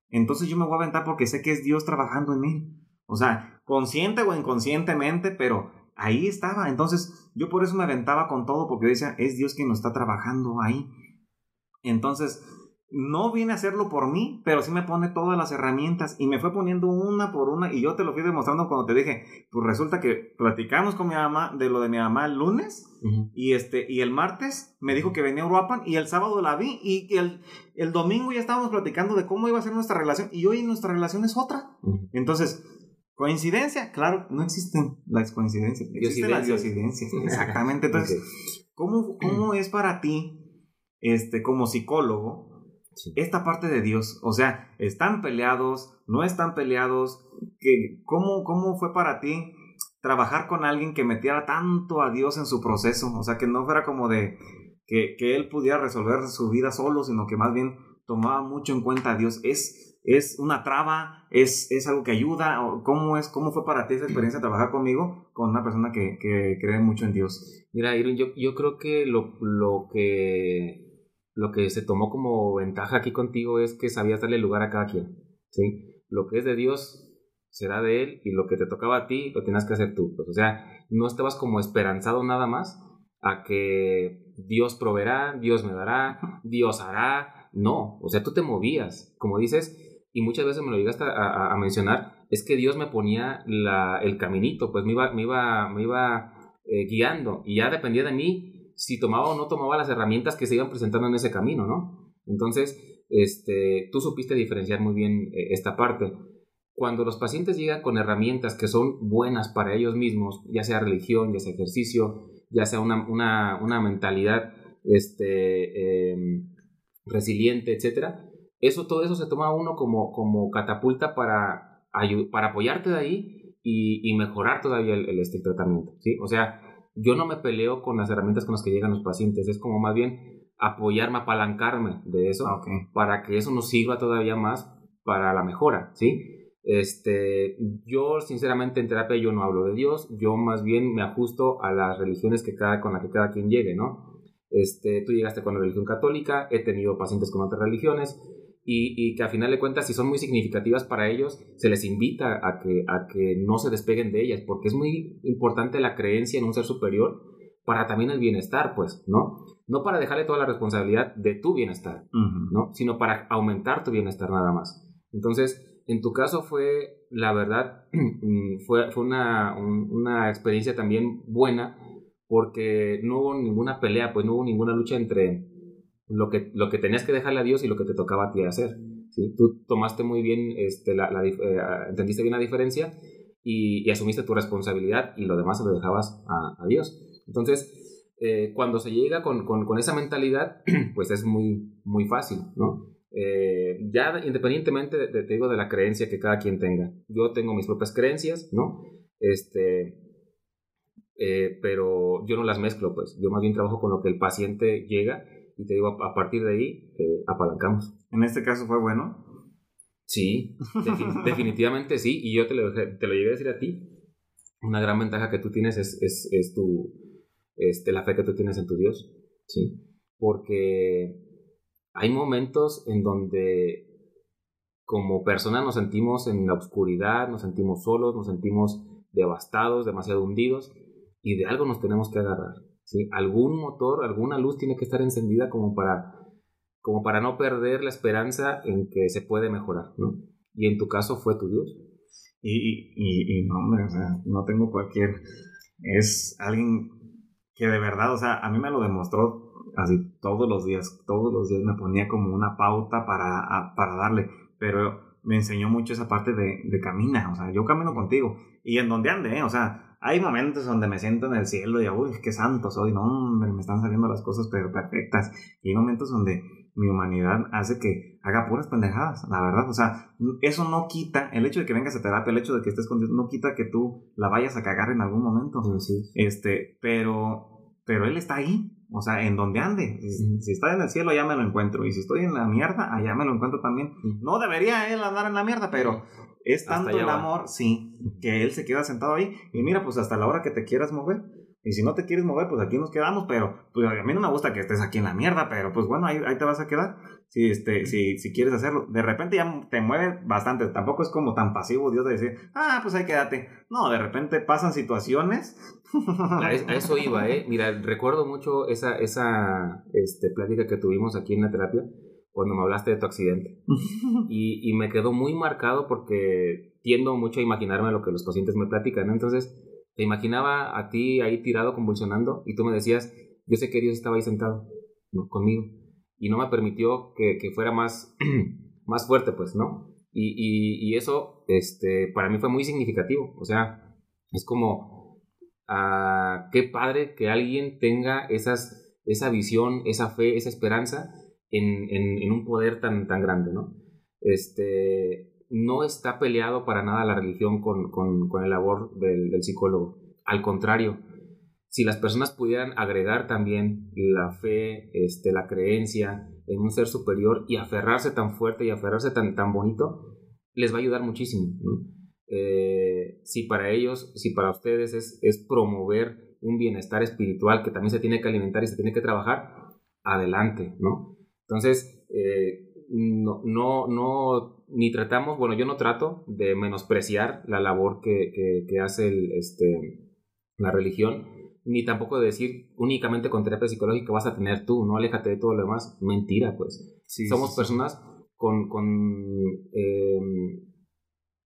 entonces yo me voy a aventar porque sé que es Dios trabajando en mí. O sea, consciente o inconscientemente, pero ahí estaba. Entonces yo por eso me aventaba con todo, porque decía, es Dios quien nos está trabajando ahí. Entonces, no viene a hacerlo por mí, pero sí me pone todas las herramientas y me fue poniendo una por una y yo te lo fui demostrando cuando te dije, pues resulta que platicamos con mi mamá de lo de mi mamá el lunes y este y el martes me dijo que venía a Uruapan y el sábado la vi y el, el domingo ya estábamos platicando de cómo iba a ser nuestra relación y hoy nuestra relación es otra. Entonces, coincidencia, claro, no existen las coincidencias, existen las coincidencias, (laughs) exactamente. Entonces, ¿cómo, ¿cómo es para ti este como psicólogo esta parte de Dios, o sea, están peleados, no están peleados, que, ¿cómo, ¿cómo fue para ti trabajar con alguien que metiera tanto a Dios en su proceso? O sea, que no fuera como de que, que él pudiera resolver su vida solo, sino que más bien tomaba mucho en cuenta a Dios. ¿Es, es una traba? ¿Es, ¿Es algo que ayuda? ¿Cómo, es, ¿Cómo fue para ti esa experiencia trabajar conmigo con una persona que, que cree mucho en Dios? Mira, Irwin, yo, yo creo que lo, lo que lo que se tomó como ventaja aquí contigo es que sabías darle lugar a cada quien, ¿sí? Lo que es de Dios será de Él y lo que te tocaba a ti lo tienes que hacer tú. Pues, o sea, no estabas como esperanzado nada más a que Dios proveerá, Dios me dará, Dios hará. No, o sea, tú te movías, como dices, y muchas veces me lo llegaste a, a, mencionar, es que Dios me ponía la, el caminito, pues me iba, me iba, me iba eh, guiando y ya dependía de mí si tomaba o no tomaba las herramientas que se iban presentando en ese camino, ¿no? Entonces, este, tú supiste diferenciar muy bien eh, esta parte. Cuando los pacientes llegan con herramientas que son buenas para ellos mismos, ya sea religión, ya sea ejercicio, ya sea una, una, una mentalidad este, em, resiliente, etc., eso, todo eso se toma uno como, como catapulta para, para apoyarte de ahí y, y mejorar todavía el, el este tratamiento, ¿sí? O sea, yo no me peleo con las herramientas con las que llegan los pacientes, es como más bien apoyarme, apalancarme de eso ah, para que eso nos sirva todavía más para la mejora, ¿sí? Este, yo sinceramente en terapia yo no hablo de Dios, yo más bien me ajusto a las religiones que cada, con las que cada quien llegue, ¿no? Este, tú llegaste con la religión católica, he tenido pacientes con otras religiones, y, que a final de cuentas, si son muy significativas para ellos, se les invita a que, a que no se despeguen de ellas, porque es muy importante la creencia en un ser superior para también el bienestar, pues, ¿no? No para dejarle toda la responsabilidad de tu bienestar, ¿no? Sino para aumentar tu bienestar nada más. Entonces, en tu caso fue, la verdad, (clears throat) fue, fue una, una experiencia también buena, porque no hubo ninguna pelea, pues no hubo ninguna lucha entre lo que, lo que tenías que dejarle a Dios y lo que te tocaba a ti hacer. Tú tomaste muy bien, este, la, eh, entendiste bien la diferencia y, asumiste tu responsabilidad y lo demás se lo dejabas a, a Dios. Entonces, eh, cuando se llega con, con, con, esa mentalidad, (clears throat) pues es muy, muy fácil, ¿no? Eh, ya independientemente, de, te digo, de la creencia que cada quien tenga. Yo tengo mis propias creencias, ¿no? Este, pero yo no las mezclo, pues. Yo más bien trabajo con lo que el paciente llega y te digo, a, partir de ahí eh, apalancamos. ¿En este caso fue bueno? Sí, (laughs) definitivamente sí. Y yo te lo, te lo llegué a decir a ti. Una gran ventaja que tú tienes es, es, es tu, este, la fe que tú tienes en tu Dios. ¿sí? Porque hay momentos en donde como personas nos sentimos en la oscuridad, nos sentimos solos, nos sentimos devastados, demasiado hundidos y de algo nos tenemos que agarrar. ¿Sí? Algún motor, alguna luz tiene que estar encendida como para, como para no perder la esperanza en que se puede mejorar, ¿no? Y en tu caso fue tu Dios. Y, y, y, no, hombre, o sea, no tengo cualquier... Es alguien que de verdad, o sea, a mí me lo demostró así todos los días, todos los días me ponía como una pauta para, para darle, pero me enseñó mucho esa parte de, de camina, o sea, yo camino contigo y en donde ande, ¿eh? o sea, hay momentos donde me siento en el cielo y digo, uy, qué santo soy, no, hombre, me están saliendo las cosas pero perfectas. Y hay momentos donde mi humanidad hace que haga puras pendejadas, la verdad. O sea, eso no quita, el hecho de que vengas a terapia, el hecho de que estés con Dios, no quita que tú la vayas a cagar en algún momento. Sí. Este, pero, pero Él está ahí. O sea, en donde ande. Si, está en el cielo, allá me lo encuentro. Y si estoy en la mierda, allá me lo encuentro también. No debería él andar en la mierda, pero es tanto el amor, sí, que él se queda sentado ahí. Y mira, pues hasta la hora que te quieras mover. Y si no te quieres mover, pues aquí nos quedamos, pero pues a mí no me gusta que estés aquí en la mierda, pero pues bueno, ahí, ahí te vas a quedar si, este, si, si quieres hacerlo. De repente ya te mueve bastante, tampoco es como tan pasivo Dios de decir, ah, pues ahí quédate. No, de repente pasan situaciones. a, eso iba, ¿eh? Mira, recuerdo mucho esa, esa este, plática que tuvimos aquí en la terapia cuando me hablaste de tu accidente. (laughs) y, y me quedó muy marcado porque tiendo mucho a imaginarme lo que los pacientes me platican, Entonces, te imaginaba a ti ahí tirado convulsionando y tú me decías, yo sé que Dios estaba ahí sentado conmigo y no me permitió que, que fuera más, (clears throat) más fuerte, pues, ¿no? Y, y, y, eso, este, para mí fue muy significativo, o sea, es como, ah, qué padre que alguien tenga esas, esa visión, esa fe, esa esperanza en, en, un poder tan, tan grande, ¿no? Este, no está peleado para nada la religión con, con, el labor del, del, psicólogo. Al contrario, si las personas pudieran agregar también la fe, este, la creencia en un ser superior y aferrarse tan fuerte y aferrarse tan, tan bonito, les va a ayudar muchísimo. Eh, si para ellos, si para ustedes es, es promover un bienestar espiritual que también se tiene que alimentar y se tiene que trabajar, adelante, ¿no? Entonces, eh, no, no, no, ni tratamos, bueno, yo no trato de menospreciar la labor que, que, que hace el, este, la religión, ni tampoco de decir únicamente con terapia psicológica vas a tener tú, no aléjate de todo lo demás. Mentira, pues. Somos personas con, con eh,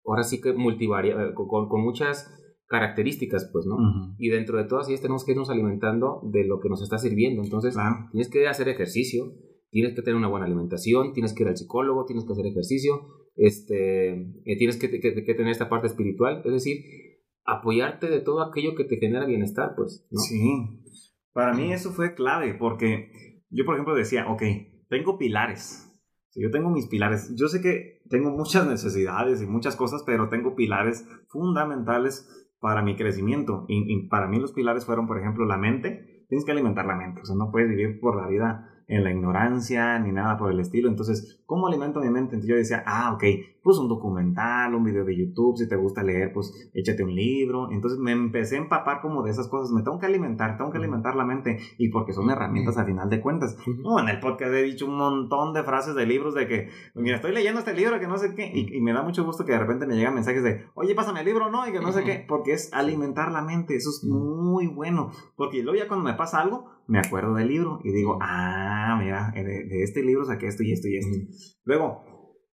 ahora sí que multivaria, con, con, muchas características, pues, ¿no? Y dentro de todas ellas tenemos que irnos alimentando de lo que nos está sirviendo. Entonces, tienes que hacer ejercicio, tienes que tener una buena alimentación, tienes que ir al psicólogo, tienes que hacer ejercicio, este, eh, tienes que, tener esta parte espiritual, es decir, apoyarte de todo aquello que te genera bienestar, pues. Sí, para mí eso fue clave, porque yo, por ejemplo, decía, ok, tengo pilares, yo tengo mis pilares, yo sé que tengo muchas necesidades y muchas cosas, pero tengo pilares fundamentales para mi crecimiento, y, y para mí los pilares fueron, por ejemplo, la mente, tienes que alimentar la mente, o sea, no puedes vivir por la vida en la ignorancia ni nada por el estilo. Entonces, ¿cómo alimento mi mente? Entonces yo decía, ah, ok, pues un documental, un video de YouTube, si te gusta leer, pues échate un libro. Entonces me empecé a empapar como de esas cosas. Me tengo que alimentar, tengo que alimentar la mente y porque son herramientas a final de cuentas. No, en el podcast he dicho un montón de frases de libros de que, mira, estoy leyendo este libro que no sé qué y, me da mucho gusto que de repente me llegan mensajes de, oye, pásame el libro, ¿no? Y que no sé qué, porque es alimentar la mente. Eso es muy bueno, porque luego ya cuando me pasa algo, me acuerdo del libro y digo, ah, mira, de, este libro saqué esto y esto y esto. Luego,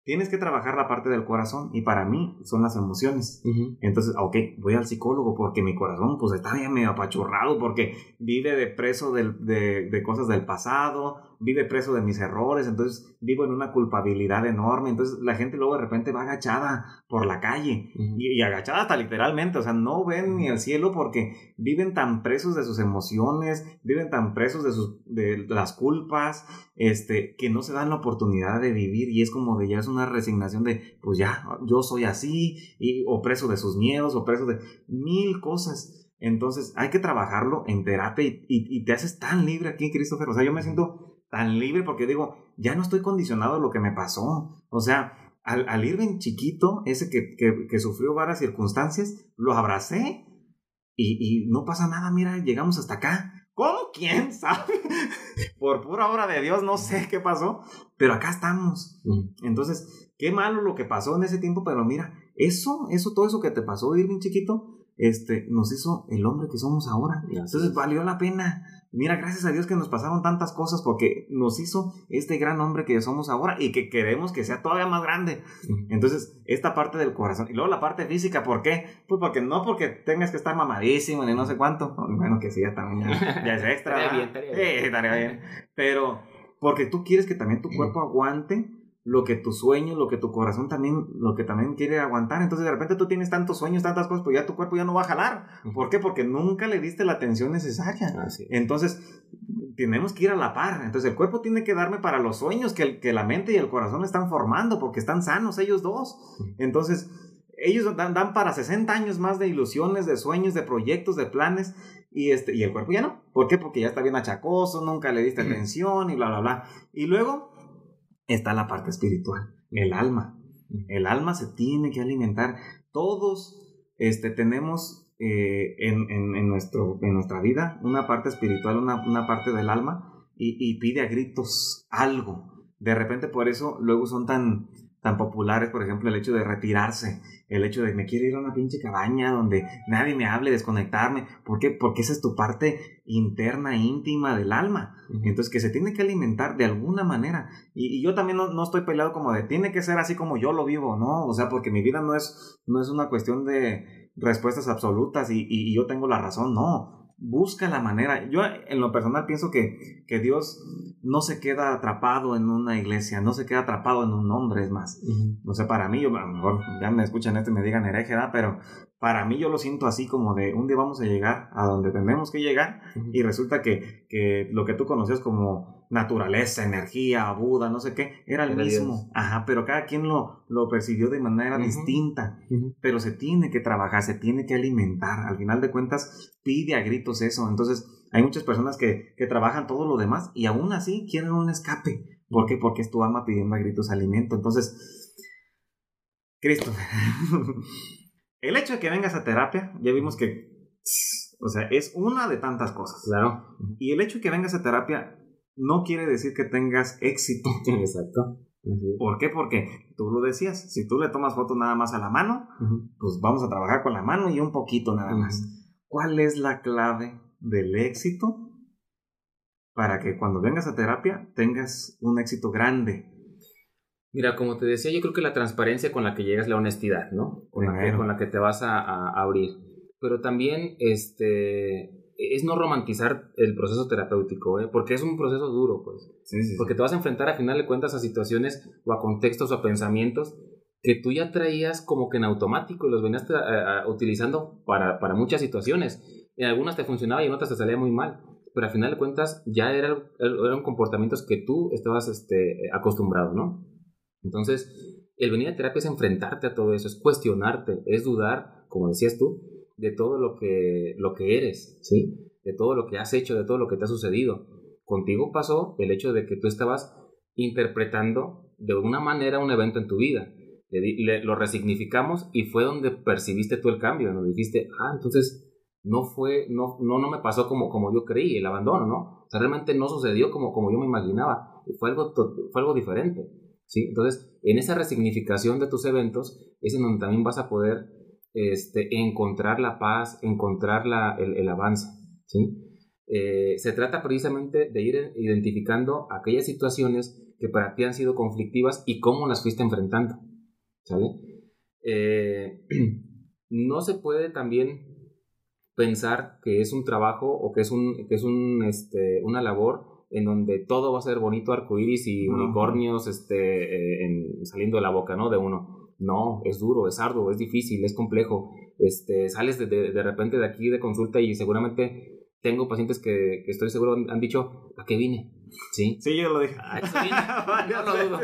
tienes que trabajar la parte del corazón y para mí son las emociones. Entonces, ok, voy al psicólogo porque mi corazón pues está bien medio apachurrado porque vive de preso de, de, cosas del pasado, vive preso de mis errores, entonces vivo en una culpabilidad enorme, entonces la gente luego de repente va agachada por la calle y, agachada hasta literalmente, o sea, no ven ni el cielo porque viven tan presos de sus emociones, viven tan presos de, sus, de las culpas, este, que no se dan la oportunidad de vivir y es como de ya es una resignación de, pues ya, yo soy así, y, o preso de sus miedos, o preso de mil cosas. Entonces hay que trabajarlo en terapia y, y, y te haces tan libre aquí, Christopher. O sea, yo me siento tan libre porque digo, ya no estoy condicionado a lo que me pasó. O sea, al, al Irving chiquito, ese que, que, que, sufrió varias circunstancias, lo abracé y, y no pasa nada, mira, llegamos hasta acá. ¿Cómo? ¿Quién (laughs) sabe? Por pura obra de Dios, no sé qué pasó, pero acá estamos. Entonces, qué malo lo que pasó en ese tiempo, pero mira, eso, eso, todo eso que te pasó, Irving chiquito, este, nos hizo el hombre que somos ahora. Entonces, valió la pena. Mira, gracias a Dios que nos pasaron tantas cosas porque nos hizo este gran hombre que somos ahora y que queremos que sea todavía más grande. Entonces, esta parte del corazón. Y luego la parte física, ¿por qué? Pues porque no porque tengas que estar mamadísimo ni no sé cuánto. Bueno, que sí, ya también ya, es (laughs) extra. estaría bien, estaría bien. Sí, estaría bien. Pero porque tú quieres que también tu (clears throat) cuerpo aguante lo que tu sueño, lo que tu corazón también, lo que también quiere aguantar. Entonces de repente tú tienes tantos sueños, tantas cosas, pues ya tu cuerpo ya no va a jalar. ¿Por qué? Porque nunca le diste la atención necesaria. Entonces tenemos que ir a la par. Entonces el cuerpo tiene que darme para los sueños que, que la mente y el corazón están formando, porque están sanos ellos dos. Entonces ellos dan, dan, para 60 años más de ilusiones, de sueños, de proyectos, de planes, y, este, y el cuerpo ya no. ¿Por qué? Porque ya está bien achacoso, nunca le diste atención y bla, bla, bla. Y luego está la parte espiritual, el alma. El alma se tiene que alimentar. Todos este, tenemos eh, en, en, nuestro, en nuestra vida una parte espiritual, una, una parte del alma, y, y, pide a gritos algo. De repente por eso luego son tan, tan populares, por ejemplo, el hecho de retirarse, el hecho de me quiero ir a una pinche cabaña donde nadie me hable, desconectarme. ¿Por qué? Porque esa es tu parte interna, íntima del alma. Entonces, que se tiene que alimentar de alguna manera. Y, yo también no, estoy peleado como de tiene que ser así como yo lo vivo, ¿no? O sea, porque mi vida no es, no es una cuestión de respuestas absolutas y, y yo tengo la razón, no busca la manera. Yo en lo personal pienso que, que, Dios no se queda atrapado en una iglesia, no se queda atrapado en un hombre, es más. No sé, para mí, yo, a lo mejor ya me escuchan esto y me digan hereje, pero para mí yo lo siento así como de un día vamos a llegar a donde tenemos que llegar y resulta que, que lo que tú conocías como naturaleza, energía, Buda, no sé qué, era el mismo. Ajá, pero cada quien lo, lo percibió de manera distinta. Pero se tiene que trabajar, se tiene que alimentar. Al final de cuentas, pide a gritos eso. Entonces, hay muchas personas que, que trabajan todo lo demás y aún así quieren un escape. ¿Por qué? Porque es tu alma pidiendo a gritos alimento. Entonces, Cristo. (laughs) el hecho de que vengas a terapia, ya vimos que, o sea, es una de tantas cosas. Claro. Y el hecho de que vengas a terapia no quiere decir que tengas éxito. (laughs) Exacto. ¿Por qué? Porque tú lo decías, si tú le tomas foto nada más a la mano, pues vamos a trabajar con la mano y un poquito nada más. ¿Cuál es la clave del éxito para que cuando vengas a terapia tengas un éxito grande? Mira, como te decía, yo creo que la transparencia con la que llegas, la honestidad, ¿no? Con, la que, con la que, te vas a, a abrir. Pero también, este, es no romantizar el proceso terapéutico, ¿eh? porque es un proceso duro, pues. porque te vas a enfrentar a final de cuentas a situaciones o a contextos o a pensamientos que tú ya traías como que en automático y los venías utilizando para, para, muchas situaciones. En algunas te funcionaba y en otras te salía muy mal, pero a final de cuentas ya eran, eran comportamientos que tú estabas este, acostumbrado, ¿no? Entonces, el venir a terapia es enfrentarte a todo eso, es cuestionarte, es dudar, como decías tú, de todo lo que, lo que eres, ¿sí? De todo lo que has hecho, de todo lo que te ha sucedido. Contigo pasó el hecho de que tú estabas interpretando de alguna manera un evento en tu vida. lo resignificamos y fue donde percibiste tú el cambio, ¿no? Dijiste, ah, entonces no fue, no, no, no me pasó como, como yo creí, el abandono, ¿no? O sea, realmente no sucedió como, como yo me imaginaba, fue algo, fue algo diferente, ¿sí? Entonces, en esa resignificación de tus eventos es en donde también vas a poder este, encontrar la paz, encontrar el, avance. ¿sí? Eh, se trata precisamente de ir identificando aquellas situaciones que para ti han sido conflictivas y cómo las fuiste enfrentando. ¿sale? Eh, (clears throat) no se puede también pensar que es un trabajo o que es, un, que es un, este, una labor en donde todo va a ser bonito, arcoíris y unicornios este, eh, saliendo de la boca ¿no? de uno. No, es duro, es arduo, es difícil, es complejo. Este, sales de, de, repente de aquí de consulta y seguramente tengo pacientes que, que estoy seguro han, dicho, ¿a qué vine? Sí. Sí, yo lo dije. (laughs) no lo dudo.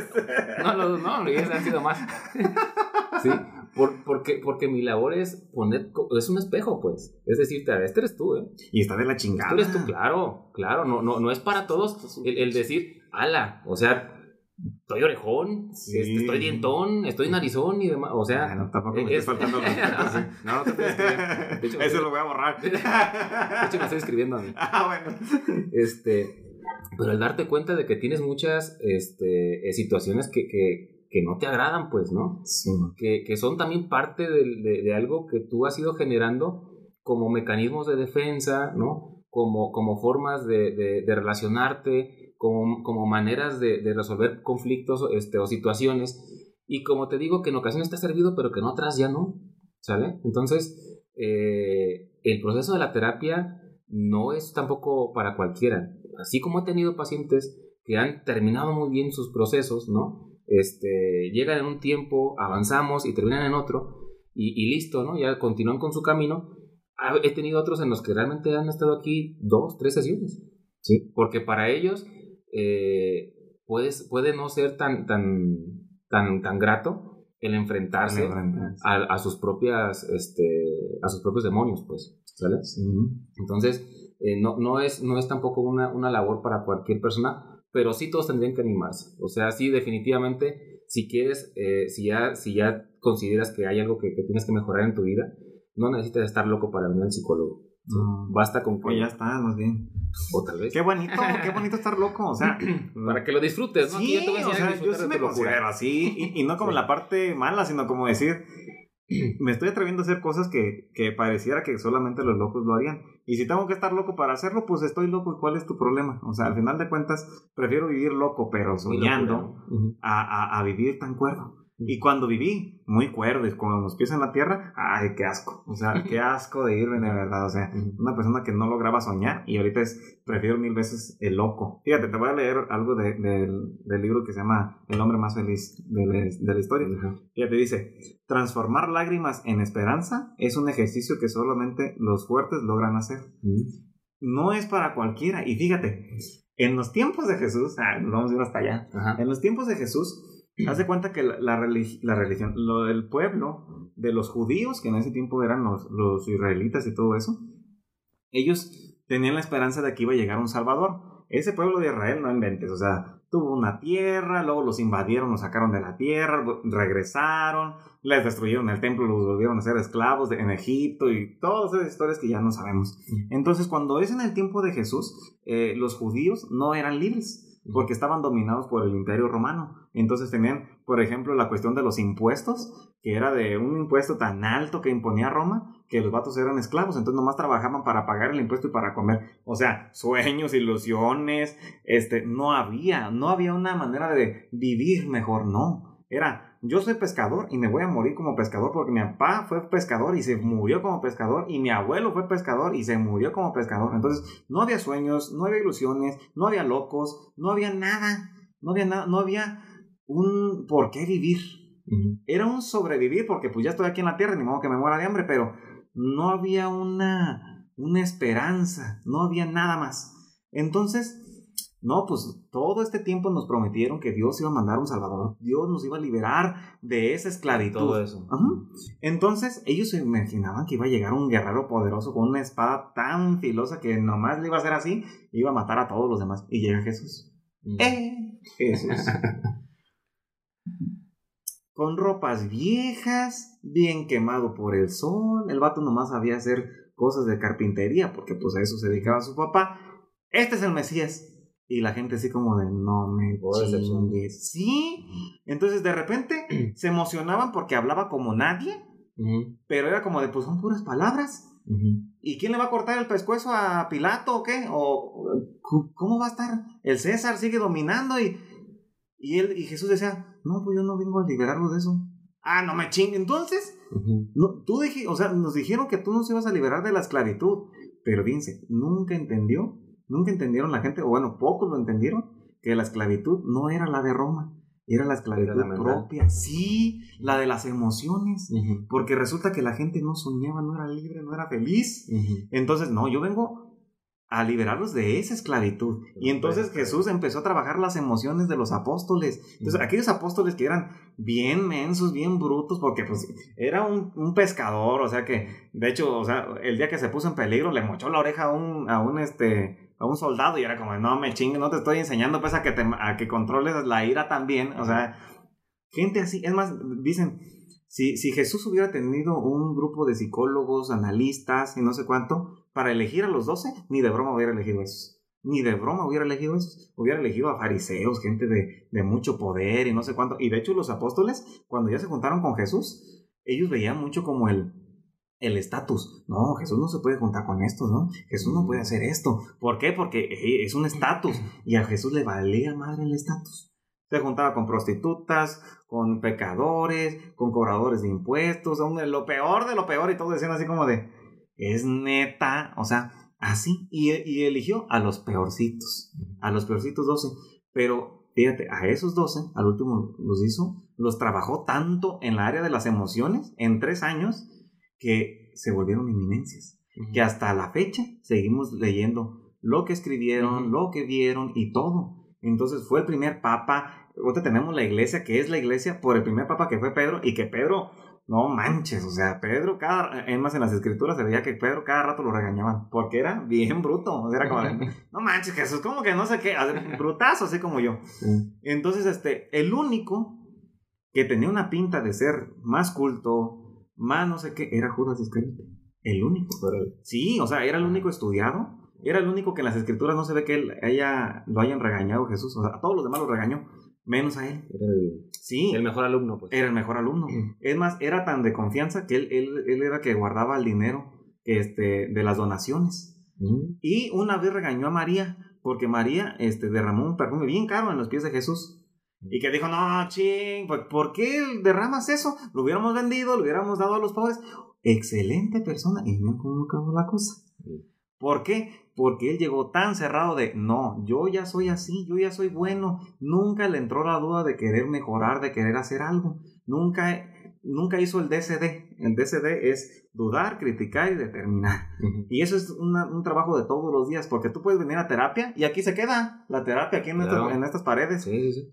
No lo dudo, no, han sido más. (laughs) sí, por, porque, porque mi labor es poner, es un espejo, pues. Es decirte, este eres tú, ¿eh? Y está de la chingada. Este eres tú, claro, claro. No, no, no es para todos el, el decir, ala, o sea, estoy orejón, este, estoy dientón, estoy narizón y demás. O sea, bueno, tampoco me es, faltando (laughs) No, no te estoy escribiendo. (laughs) Eso lo voy a borrar. De hecho, me estoy escribiendo a mí. (laughs) Ah, bueno. Este, pero al darte cuenta de que tienes muchas este, eh, situaciones que, que, que, no te agradan, pues, ¿no? Sí. Que, que son también parte de, de, de algo que tú has ido generando como mecanismos de defensa, ¿no? Como, como formas de, de, relacionarte, como, maneras de, resolver conflictos este, o situaciones. Y como te digo, que en ocasiones te ha servido, pero que en otras ya no. ¿Sale? Entonces, eh, el proceso de la terapia no es tampoco para cualquiera. Así como he tenido pacientes que han terminado muy bien sus procesos, ¿no? Este, llegan en un tiempo, avanzamos y terminan en otro, y, listo, ¿no? Ya continúan con su camino. He tenido otros en los que realmente han estado aquí dos, tres sesiones, ¿sí? Porque para ellos eh, puede no ser tan, tan, tan, tan grato el enfrentarse a, sus propias, este, a sus propios demonios, pues, ¿sale? Entonces, eh, no, no, es, no es tampoco una, una labor para cualquier persona, pero sí todos tendrían que animarse. O sea, sí, definitivamente, si quieres, eh, si, ya, si ya consideras que hay algo que, que, tienes que mejorar en tu vida, no necesitas estar loco para venir al psicólogo. Basta con que... Pues ya está, más bien. O tal vez. Qué bonito, qué bonito estar loco, o sea... (clears throat) para que lo disfrutes, ¿no? Sí, o sea, yo sí me considero así, y, y, no como la parte mala, sino como decir me estoy atreviendo a hacer cosas que, que, pareciera que solamente los locos lo harían. Y si tengo que estar loco para hacerlo, pues estoy loco. ¿Y cuál es tu problema? O sea, al final de cuentas, prefiero vivir loco, pero soñando, a, a, a, vivir tan cuerdo. Y cuando viví muy cuerdo con los pies en la tierra, ay, qué asco. O sea, qué asco de irme de verdad. O sea, una persona que no lograba soñar y ahorita es, prefiero mil veces el loco. Fíjate, te voy a leer algo de, del libro que se llama El hombre más feliz de la, historia. Fíjate, dice, transformar lágrimas en esperanza es un ejercicio que solamente los fuertes logran hacer. No es para cualquiera. Y fíjate, en los tiempos de Jesús, ah, vamos a ir hasta allá. En los tiempos de Jesús, Hace cuenta que la, la, religión, lo del pueblo, de los judíos, que en ese tiempo eran los, los, israelitas y todo eso, ellos tenían la esperanza de que iba a llegar un Salvador. Ese pueblo de Israel no inventes, o sea, tuvo una tierra, luego los invadieron, los sacaron de la tierra, regresaron, les destruyeron el templo, los volvieron a ser esclavos en Egipto y todas esas historias que ya no sabemos. Entonces, cuando es en el tiempo de Jesús, eh, los judíos no eran libres porque estaban dominados por el imperio romano. Entonces tenían, por ejemplo, la cuestión de los impuestos, que era de un impuesto tan alto que imponía Roma, que los vatos eran esclavos, entonces nomás trabajaban para pagar el impuesto y para comer. O sea, sueños, ilusiones, este, no había, no había una manera de vivir mejor, no. Era, yo soy pescador y me voy a morir como pescador porque mi papá fue pescador y se murió como pescador y mi abuelo fue pescador y se murió como pescador. Entonces no había sueños, no había ilusiones, no había locos, no había nada, no había nada, no había un por qué vivir. Era un sobrevivir porque pues ya estoy aquí en la tierra, ni modo que me muera de hambre, pero no había una, una esperanza, no había nada más. Entonces, no, pues todo este tiempo nos prometieron que Dios iba a mandar un Salvador, Dios nos iba a liberar de esa esclavitud. Todo eso. Entonces ellos se imaginaban que iba a llegar un guerrero poderoso con una espada tan filosa que nomás le iba a hacer así, iba a matar a todos los demás. Y llega Jesús. ¡Eh! Jesús. (laughs) con ropas viejas, bien quemado por el sol. El vato nomás sabía hacer cosas de carpintería porque pues a eso se dedicaba su papá. Este es el Mesías. Y la gente así como de, no me chingues. Sí. Entonces de repente (clears throat) se emocionaban porque hablaba como nadie. Pero era como de, pues son puras palabras. ¿Y quién le va a cortar el pescuezo a Pilato o qué? ¿O cómo va a estar? El César sigue dominando y, y, él, y Jesús decía, no, pues yo no vengo a liberarlo de eso. Ah, no me chingue. Entonces, no, tú dije, o sea, nos dijeron que tú nos ibas a liberar de la esclavitud. Pero fíjense, nunca entendió Nunca entendieron la gente, o bueno, pocos lo entendieron, que la esclavitud no era la de Roma, era la esclavitud propia, sí, la de las emociones, porque resulta que la gente no soñaba, no era libre, no era feliz. Entonces, no, yo vengo a liberarlos de esa esclavitud. Y entonces Jesús empezó a trabajar las emociones de los apóstoles. Entonces, aquellos apóstoles que eran bien mensos, bien brutos, porque pues era un, un, pescador, o sea que, de hecho, o sea, el día que se puso en peligro, le mochó la oreja a un, a un este, a un soldado y era como, no me chingue, no te estoy enseñando pues a que, te, a que controles la ira también. O sea, gente así, es más, dicen, si, si Jesús hubiera tenido un grupo de psicólogos, analistas y no sé cuánto, para elegir a los doce, ni de broma hubiera elegido esos. Ni de broma hubiera elegido esos. Hubiera elegido a fariseos, gente de, de mucho poder y no sé cuánto. Y de hecho los apóstoles, cuando ya se juntaron con Jesús, ellos veían mucho como el, el estatus. No, Jesús no se puede juntar con estos, ¿no? Jesús no puede hacer esto. ¿Por qué? Porque es un estatus y a Jesús le valía madre el estatus. Se juntaba con prostitutas, con pecadores, con cobradores de impuestos, lo peor de lo peor y todos decían así como de, es neta, o sea, Así. Y, y eligió a los peorcitos. A los peorcitos 12. Pero fíjate, a esos 12, al último los hizo, los trabajó tanto en la área de las emociones en tres años que se volvieron eminencias. Que hasta la fecha seguimos leyendo lo que escribieron, lo que vieron y todo. Entonces fue el primer papa. Ahorita tenemos la iglesia, que es la iglesia por el primer papa que fue Pedro, y que Pedro, no manches, o sea, Pedro, cada, es más en las escrituras se veía que Pedro cada rato lo regañaban, porque era bien bruto, era como, (laughs) no manches Jesús, como que no sé qué, brutazo, así como yo. Entonces, este, el único que tenía una pinta de ser más culto, más no sé qué, era Judas Iscariote. El único. Sí, o sea, era el único estudiado. Era el único que en las escrituras no se ve que él haya, lo hayan regañado Jesús. O sea, a todos los demás lo regañó, menos a él. Era el, sí. El mejor alumno, pues. Era el mejor alumno. Es más, era tan de confianza que él, él, él era que guardaba el dinero este, de las donaciones. Y una vez regañó a María, porque María este, derramó un perfume bien caro en los pies de Jesús. Y que dijo, no, ching, pues, ¿por qué derramas eso? Lo hubiéramos vendido, lo hubiéramos dado a los pobres. Excelente persona. Y mira cómo acabó la cosa. ¿Por qué? Porque él llegó tan cerrado de, no, yo ya soy así, yo ya soy bueno. Nunca le entró la duda de querer mejorar, de querer hacer algo. Nunca, nunca hizo el DCD. El DCD es dudar, criticar y determinar. Y eso es un trabajo de todos los días, porque tú puedes venir a terapia y aquí se queda la terapia, aquí en, en estas paredes.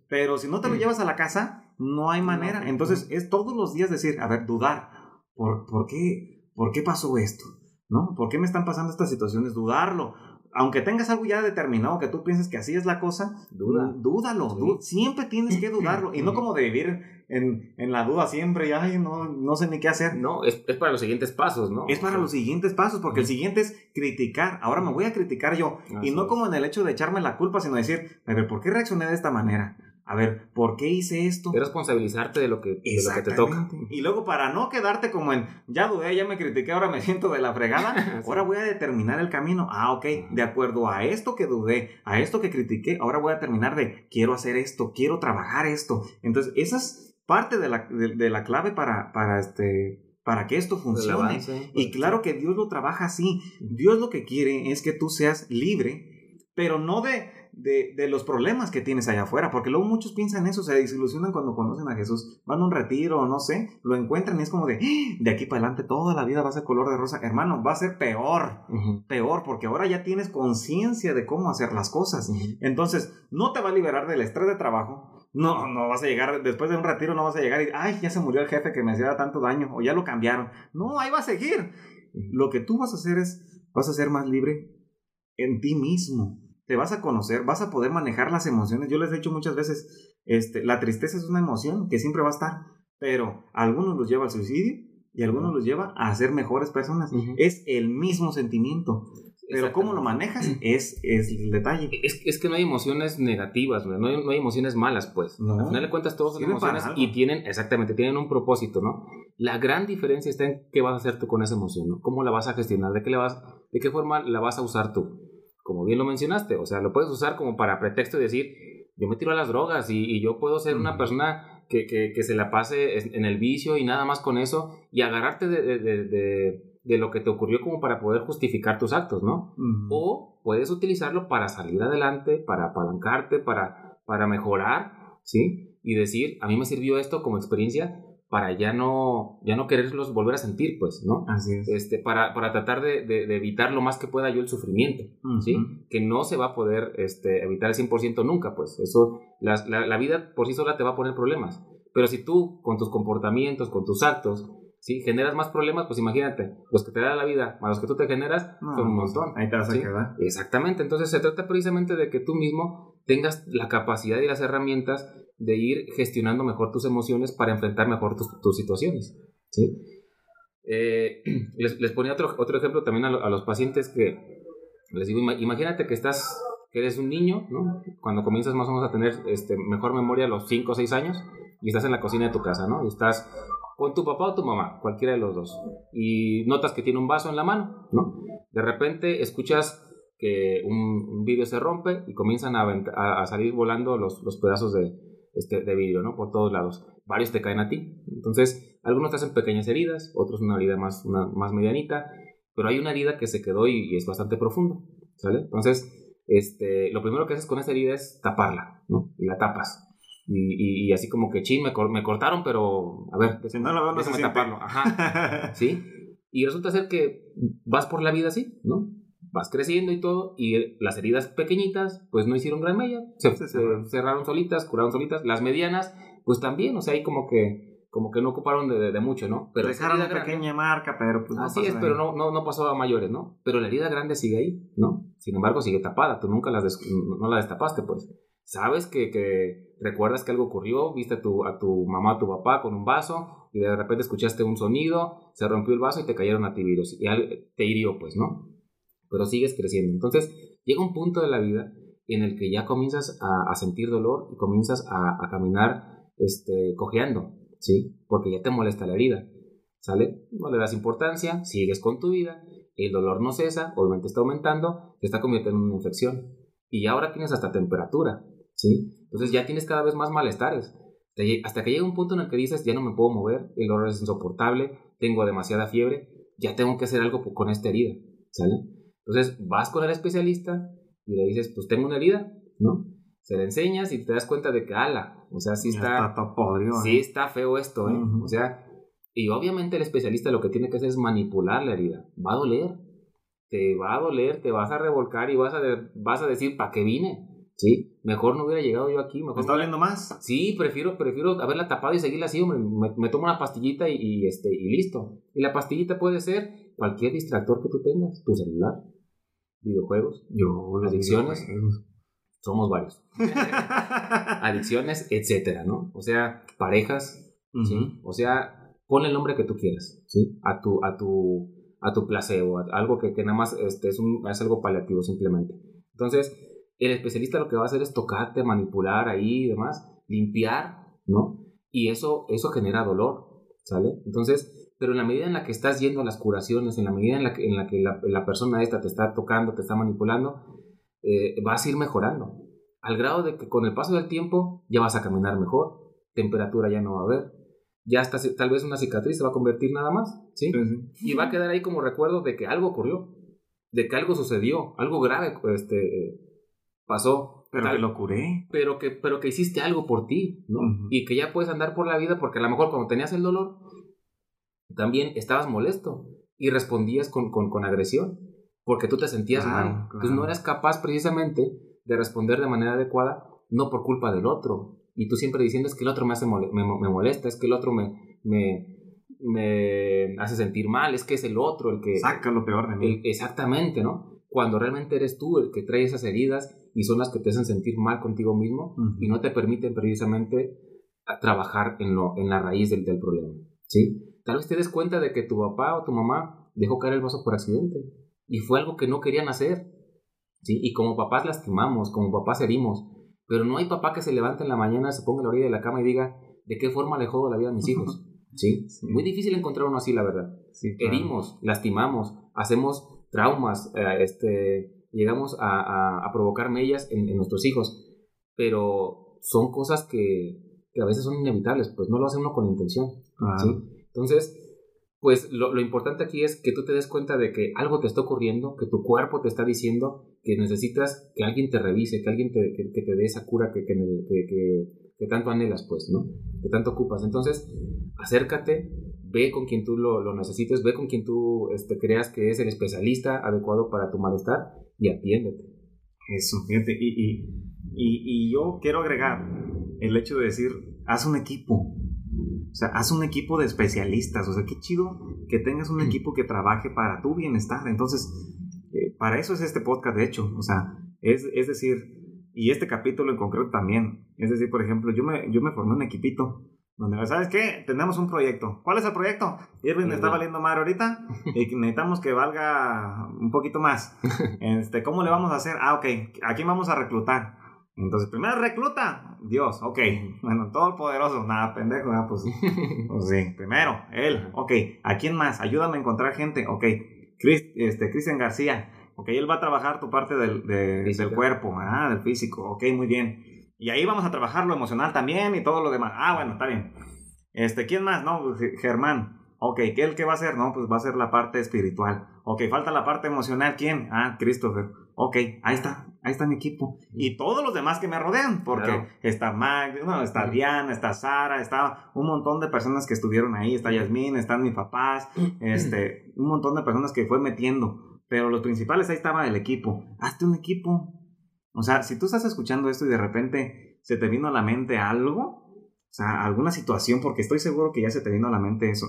Pero si no te lo llevas a la casa, no hay manera. Entonces es todos los días decir, a ver, dudar. ¿Por, por, qué, ¿Por qué pasó esto? ¿No? ¿Por qué me están pasando estas situaciones? Dudarlo aunque tengas algo ya determinado que tú pienses que así es la cosa, Duda. dúdalo. siempre tienes que dudarlo. (clears throat) Y no como de vivir en, en la duda siempre y, ay, no, no sé ni qué hacer. No, es, es para los siguientes pasos, ¿no? Es para los siguientes pasos, porque el siguiente es criticar. Ahora me voy a criticar yo. y no como en el hecho de echarme la culpa, sino decir, a ver, ¿por qué reaccioné de esta manera? a ver, ¿por qué hice esto? De responsabilizarte de lo, que, de lo que te toca. Y luego para no quedarte como en, ya dudé, ya me critiqué, ahora me (laughs) siento de la fregada, (laughs) ahora voy a determinar el camino. Ah, ok, de acuerdo a esto que dudé, a esto que critiqué, ahora voy a terminar de, quiero hacer esto, quiero trabajar esto. Entonces, esa es parte de la, de, la clave para, para este para que esto funcione. y claro que Dios lo trabaja así. Dios lo que quiere es que tú seas libre, pero no de de, los problemas que tienes allá afuera, porque luego muchos piensan eso, se desilusionan cuando conocen a Jesús, van a un retiro, no sé, lo encuentran y es como de, ¡Ah! de aquí para adelante toda la vida va a ser color de rosa, hermano, va a ser peor, peor, porque ahora ya tienes conciencia de cómo hacer las cosas, entonces no te va a liberar del estrés de trabajo, no, no vas a llegar, después de un retiro no vas a llegar y, ay, ya se murió el jefe que me hacía tanto daño, o ya lo cambiaron, no, ahí va a seguir, lo que tú vas a hacer es, vas a ser más libre en ti mismo, te vas a conocer, vas a poder manejar las emociones. Yo les he dicho muchas veces, este, la tristeza es una emoción que siempre va a estar, pero algunos los lleva al suicidio y algunos los lleva a ser mejores personas. Es el mismo sentimiento. Pero cómo lo manejas es, es el detalle. Es, es, que no hay emociones negativas, no hay, no hay emociones malas, pues. Al final de cuentas, todos son emociones y tienen, exactamente, tienen un propósito, ¿no? La gran diferencia está en qué vas a hacer tú con esa emoción, ¿no? ¿Cómo la vas a gestionar? ¿De qué, vas, de qué forma la vas a usar tú? como bien lo mencionaste, o sea, lo puedes usar como para pretexto de decir, yo me tiro a las drogas y, yo puedo ser una persona que, que, se la pase en el vicio y nada más con eso y agarrarte de, de, de, lo que te ocurrió como para poder justificar tus actos, ¿no? O puedes utilizarlo para salir adelante, para apalancarte, para, para mejorar, ¿sí? Y decir, a mí me sirvió esto como experiencia para ya no, ya no quererlos volver a sentir, pues, ¿no? Así es. Este, para, para tratar de, de, evitar lo más que pueda yo el sufrimiento, ¿sí? Que no se va a poder este, evitar al 100% nunca, pues. Eso, la, la, vida por sí sola te va a poner problemas. Pero si tú, con tus comportamientos, con tus actos, ¿sí? Generas más problemas, pues imagínate, los que te da la vida, más los que tú te generas, son un pues, montón. Ahí te vas a quedar. Exactamente. Entonces se trata precisamente de que tú mismo tengas la capacidad y las herramientas de ir gestionando mejor tus emociones para enfrentar mejor tus, situaciones. ¿sí? Eh, (clears throat) les, les, ponía otro, otro ejemplo también a, los pacientes que les digo, imagínate que estás, que eres un niño, ¿no? Cuando comienzas más o menos a tener este, mejor memoria a los 5 o 6 años y estás en la cocina de tu casa, ¿no? Y estás con tu papá o tu mamá, cualquiera de los dos, y notas que tiene un vaso en la mano, ¿no? De repente escuchas que un, vidrio se rompe y comienzan a, a, salir volando los, los pedazos de, este, de vidrio, ¿no? Por todos lados. Varios te caen a ti. Entonces, algunos te hacen pequeñas heridas, otros una herida más, más medianita, pero hay una herida que se quedó y, es bastante profunda, ¿sale? Entonces, este, lo primero que haces con esa herida es taparla, ¿no? Y la tapas. Y, y, así como que, ching, me, me, cortaron, pero a ver, si no lo veo, no déjame taparlo. Ajá. (laughs) ¿Sí? Y resulta ser que vas por la vida así, ¿no? Vas creciendo y todo, y las heridas pequeñitas, pues no hicieron gran mella, se, cerraron solitas, curaron solitas. Las medianas, pues también, o sea, ahí como que como que no ocuparon de, de, mucho, ¿no? Pero Dejaron una pequeña marca, pero pues no Así es, pero no, no, no, pasó a mayores, ¿no? Pero la herida grande sigue ahí, ¿no? Sin embargo, sigue tapada, tú nunca la no la destapaste, pues. Sabes que, que, recuerdas que algo ocurrió, viste a tu, a tu mamá, a tu papá con un vaso, y de repente escuchaste un sonido, se rompió el vaso y te cayeron a ti virus, y te hirió, pues, ¿no? Pero sigues creciendo. Entonces, llega un punto de la vida en el que ya comienzas a, sentir dolor y comienzas a, a caminar este, cojeando, ¿sí? Porque ya te molesta la herida, ¿sale? No le das importancia, sigues con tu vida, el dolor no cesa, obviamente está aumentando, se está convirtiendo en una infección. Y ahora tienes hasta temperatura, ¿sí? Entonces ya tienes cada vez más malestares. Hasta que llega un punto en el que dices, ya no me puedo mover, el dolor es insoportable, tengo demasiada fiebre, ya tengo que hacer algo con esta herida, ¿sale? Entonces vas con el especialista y le dices, pues tengo una herida, ¿no? Se la enseñas y te das cuenta de que, ala, o sea, sí está. ¿eh? está feo esto, ¿eh? O sea, y obviamente el especialista lo que tiene que hacer es manipular la herida. Va a doler. Te va a doler, te vas a revolcar y vas a, vas a decir, ¿para qué vine? Sí, mejor no hubiera llegado yo aquí. Mejor está doliendo más? Sí, prefiero, prefiero haberla tapado y seguirla así. Me, me, tomo una pastillita y, este, y listo. Y la pastillita puede ser cualquier distractor que tú tengas, tu celular, videojuegos, yo, adicciones somos varios. (laughs) Adicciones, etcétera, ¿no? O sea, parejas, ¿sí? O sea, pon el nombre que tú quieras, ¿sí? A tu, a tu, a tu placebo, algo que, que nada más este, es, un, es algo paliativo simplemente. Entonces, el especialista lo que va a hacer es tocarte, manipular ahí y demás, limpiar, ¿no? Y eso, eso genera dolor, ¿sale? Entonces, pero en la medida en la que estás yendo a las curaciones, en la medida en la que, en la, que la, la persona esta te está tocando, te está manipulando, eh, vas a ir mejorando. Al grado de que con el paso del tiempo ya vas a caminar mejor, temperatura ya no va a haber, ya hasta tal vez una cicatriz se va a convertir nada más, ¿sí? Y va a quedar ahí como recuerdo de que algo ocurrió, de que algo sucedió, algo grave este, pasó. Pero que lo curé. Pero que, pero que hiciste algo por ti, ¿no? Y que ya puedes andar por la vida porque a lo mejor cuando tenías el dolor, también estabas molesto y respondías con, con, con agresión porque tú te sentías mal. Entonces no eras capaz precisamente de responder de manera adecuada, no por culpa del otro. Y tú siempre diciendo es que el otro me, hace me, molesta, es que el otro me, me, me, hace sentir mal, es que es el otro el que... Saca lo peor de mí. exactamente, ¿no? Cuando realmente eres tú el que trae esas heridas y son las que te hacen sentir mal contigo mismo y no te permiten precisamente trabajar en, lo, en la raíz del, del problema, ¿sí? Tal vez te des cuenta de que tu papá o tu mamá dejó caer el vaso por accidente y fue algo que no querían hacer. ¿sí? Y como papás lastimamos, como papás herimos, pero no hay papá que se levante en la mañana, se ponga la orilla de la cama y diga, ¿de qué forma le jodo la vida a mis hijos? (laughs) ¿Sí? Muy difícil encontrar uno así, la verdad. Herimos, lastimamos, hacemos traumas, eh, este, llegamos a, a, provocar mellas en, nuestros hijos, pero son cosas que, que, a veces son inevitables, pues no lo hace uno con intención. ¿sí? Entonces, pues lo, lo, importante aquí es que tú te des cuenta de que algo te está ocurriendo, que tu cuerpo te está diciendo que necesitas que alguien te revise, que alguien te, que, te dé esa cura que, que, que, tanto anhelas, pues, ¿no? Que tanto ocupas. Entonces, acércate, ve con quien tú lo, lo necesites, ve con quien tú este, creas que es el especialista adecuado para tu malestar y atiéndete. Eso, fíjate, y, y, y, y yo quiero agregar el hecho de decir, haz un equipo, o sea, haz un equipo de especialistas. O sea, qué chido que tengas un equipo que trabaje para tu bienestar. Entonces, eh, para eso es este podcast, de hecho. O sea, es, es, decir, y este capítulo en concreto también. Es decir, por ejemplo, yo me, yo me formé un equipito. Donde, ¿sabes qué? Tenemos un proyecto. ¿Cuál es el proyecto? Irving está valiendo madre ahorita y (laughs) necesitamos que valga un poquito más. Este, ¿Cómo le vamos a hacer? Ah, ok. ¿A quién vamos a reclutar? Entonces, primero recluta, Dios, ok. Bueno, todo el poderoso, nada, pendejo, ah, pues, (laughs) pues, sí. Primero, él, ok. ¿A quién más? Ayúdame a encontrar gente, ok. Chris, este, Cristian García, ok, él va a trabajar tu parte del, del cuerpo, ah, del físico, ok, muy bien. Y ahí vamos a trabajar lo emocional también y todo lo demás. Ah, bueno, está bien. Este, ¿quién más? No, pues, Germán. Ok, ¿qué el que va a hacer? No, pues va a ser la parte espiritual. Ok, falta la parte emocional. ¿Quién? Ah, Christopher. Ok, ahí está, ahí está mi equipo. Y todos los demás que me rodean, porque está Mag, no, está Diana, está Sara, está un montón de personas que estuvieron ahí, está Yasmín, están mis papás, (clears throat) este, un montón de personas que fue metiendo. Pero los principales ahí estaba el equipo. Hazte un equipo. O sea, si tú estás escuchando esto y de repente se te vino a la mente algo, o sea, alguna situación, porque estoy seguro que ya se te vino a la mente eso.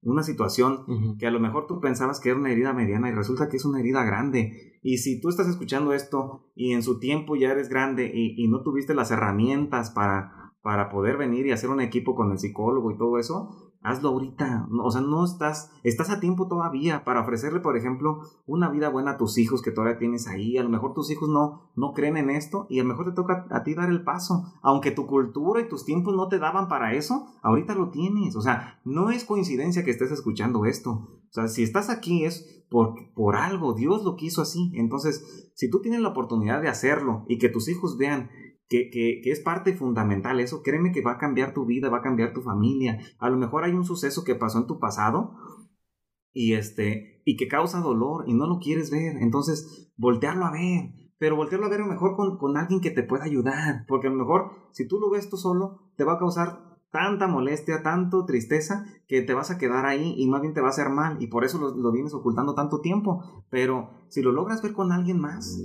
Una situación que a lo mejor tú pensabas que era una herida mediana y resulta que es una herida grande. Y si tú estás escuchando esto y en su tiempo ya eres grande y, y no tuviste las herramientas para, para poder venir y hacer un equipo con el psicólogo y todo eso, hazlo ahorita. O sea, no estás, estás a tiempo todavía para ofrecerle, por ejemplo, una vida buena a tus hijos que todavía tienes ahí. A lo mejor tus hijos no, no creen en esto y a lo mejor te toca a ti dar el paso. Aunque tu cultura y tus tiempos no te daban para eso, ahorita lo tienes. O sea, no es coincidencia que estés escuchando esto. O sea, si estás aquí es por, por algo, Dios lo quiso así. Entonces, si tú tienes la oportunidad de hacerlo y que tus hijos vean que, es parte fundamental eso. Créeme que va a cambiar tu vida, va a cambiar tu familia. A lo mejor hay un suceso que pasó en tu pasado y, este, y que causa dolor y no lo quieres ver. Entonces, voltearlo a ver. Pero voltearlo a ver mejor con, con alguien que te pueda ayudar. Porque a lo mejor, si tú lo ves tú solo, te va a causar tanta molestia, tanto tristeza, que te vas a quedar ahí y más bien te va a hacer mal y por eso lo, vienes ocultando tanto tiempo. Pero si lo logras ver con alguien más,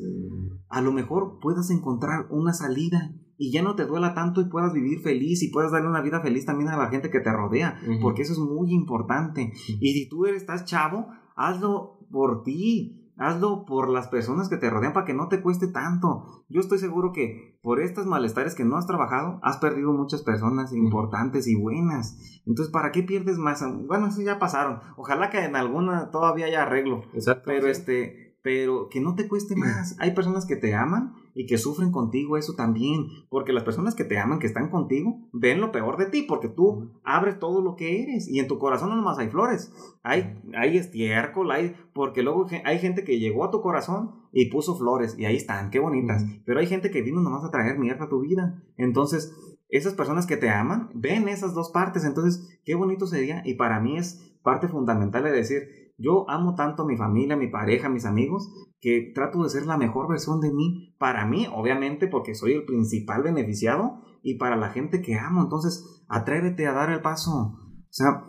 a lo mejor puedas encontrar una salida y ya no te duela tanto y puedas vivir feliz y puedas darle una vida feliz también a la gente que te rodea, porque eso es muy importante. Y si tú eres, estás chavo, hazlo por ti, Hazlo por las personas que te rodean para que no te cueste tanto. Yo estoy seguro que por estos malestares que no has trabajado, has perdido muchas personas importantes y buenas. Entonces, ¿para qué pierdes más? Bueno, eso ya pasaron. Ojalá que en alguna todavía haya arreglo. Exacto. Pero este, pero que no te cueste (clears throat) más. Hay personas que te aman y que sufren contigo eso también, porque las personas que te aman, que están contigo, ven lo peor de ti, porque tú abres todo lo que eres y en tu corazón no nomás hay flores, hay, hay estiércol, hay, porque luego hay gente que llegó a tu corazón y puso flores y ahí están, qué bonitas, pero hay gente que vino nomás a traer mierda a tu vida. Entonces, esas personas que te aman ven esas dos partes, entonces, qué bonito sería y para mí es parte fundamental de decir, yo amo tanto a mi familia, a mi pareja, a mis amigos, que trato de ser la mejor versión de mí, para mí, obviamente, porque soy el principal beneficiado, y para la gente que amo. Entonces, atrévete a dar el paso. O sea,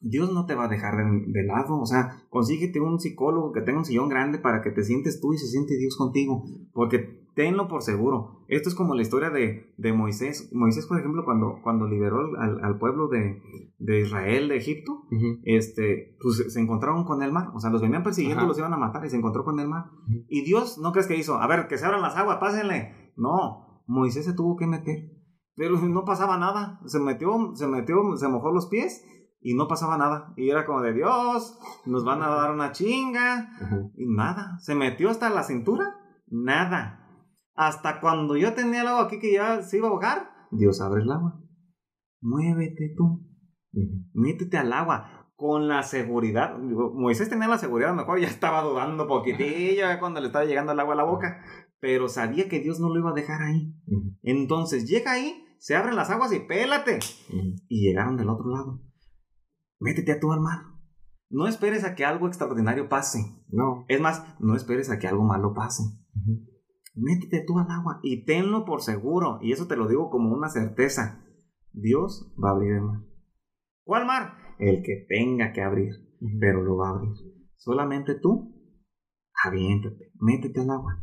Dios no te va a dejar de, lado, o sea, consíguete un psicólogo que tenga un sillón grande para que te sientes tú y se siente Dios contigo, porque tenlo por seguro. Esto es como la historia de, de Moisés. Moisés, por ejemplo, cuando, cuando liberó al, al pueblo de, de, Israel de Egipto, este, pues se encontraron con el mar, o sea, los venían persiguiendo, los iban a matar y se encontró con el mar. Y Dios, ¿no crees que hizo? A ver, que se abran las aguas, pásenle. No, Moisés se tuvo que meter, pero no pasaba nada, se metió, se metió, se mojó los pies y no pasaba nada. Y era como de Dios, nos van a dar una chinga. Y nada, se metió hasta la cintura, nada. Hasta cuando yo tenía el agua aquí que ya se iba a ahogar, Dios abre el agua. Muévete tú. Métete al agua con la seguridad. Moisés tenía la seguridad, mejor ya estaba dudando poquitillo cuando le estaba llegando el agua a la boca. Pero sabía que Dios no lo iba a dejar ahí. Entonces llega ahí, se abren las aguas y pélate. Y llegaron del otro lado métete a tu al mar. No esperes a que algo extraordinario pase. No. Es más, no esperes a que algo malo pase. Métete tú al agua y tenlo por seguro. Y eso te lo digo como una certeza. Dios va a abrir el mar. ¿Cuál mar? El que tenga que abrir, pero lo va a abrir. Solamente tú, aviéntate, métete al agua.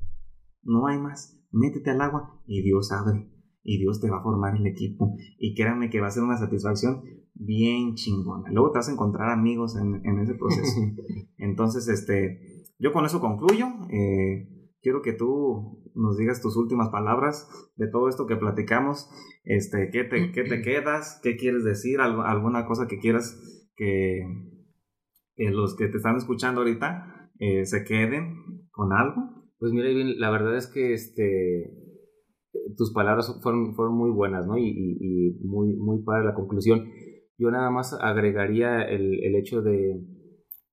No hay más. Métete al agua y Dios abre. Y Dios te va a formar el equipo. Y créanme que va a ser una satisfacción bien chingona. Luego te vas a encontrar amigos en, ese proceso. (laughs) Entonces, este, yo con eso concluyo. Eh, quiero que tú nos digas tus últimas palabras de todo esto que platicamos. Este, ¿qué te, qué te quedas? ¿Qué quieres decir? ¿Alguna cosa que quieras que, los que te están escuchando ahorita eh, se queden con algo? Pues mira, la verdad es que este, tus palabras fueron, fueron muy buenas, ¿no? Y, y, muy, muy para la conclusión. Yo nada más agregaría el, el hecho de,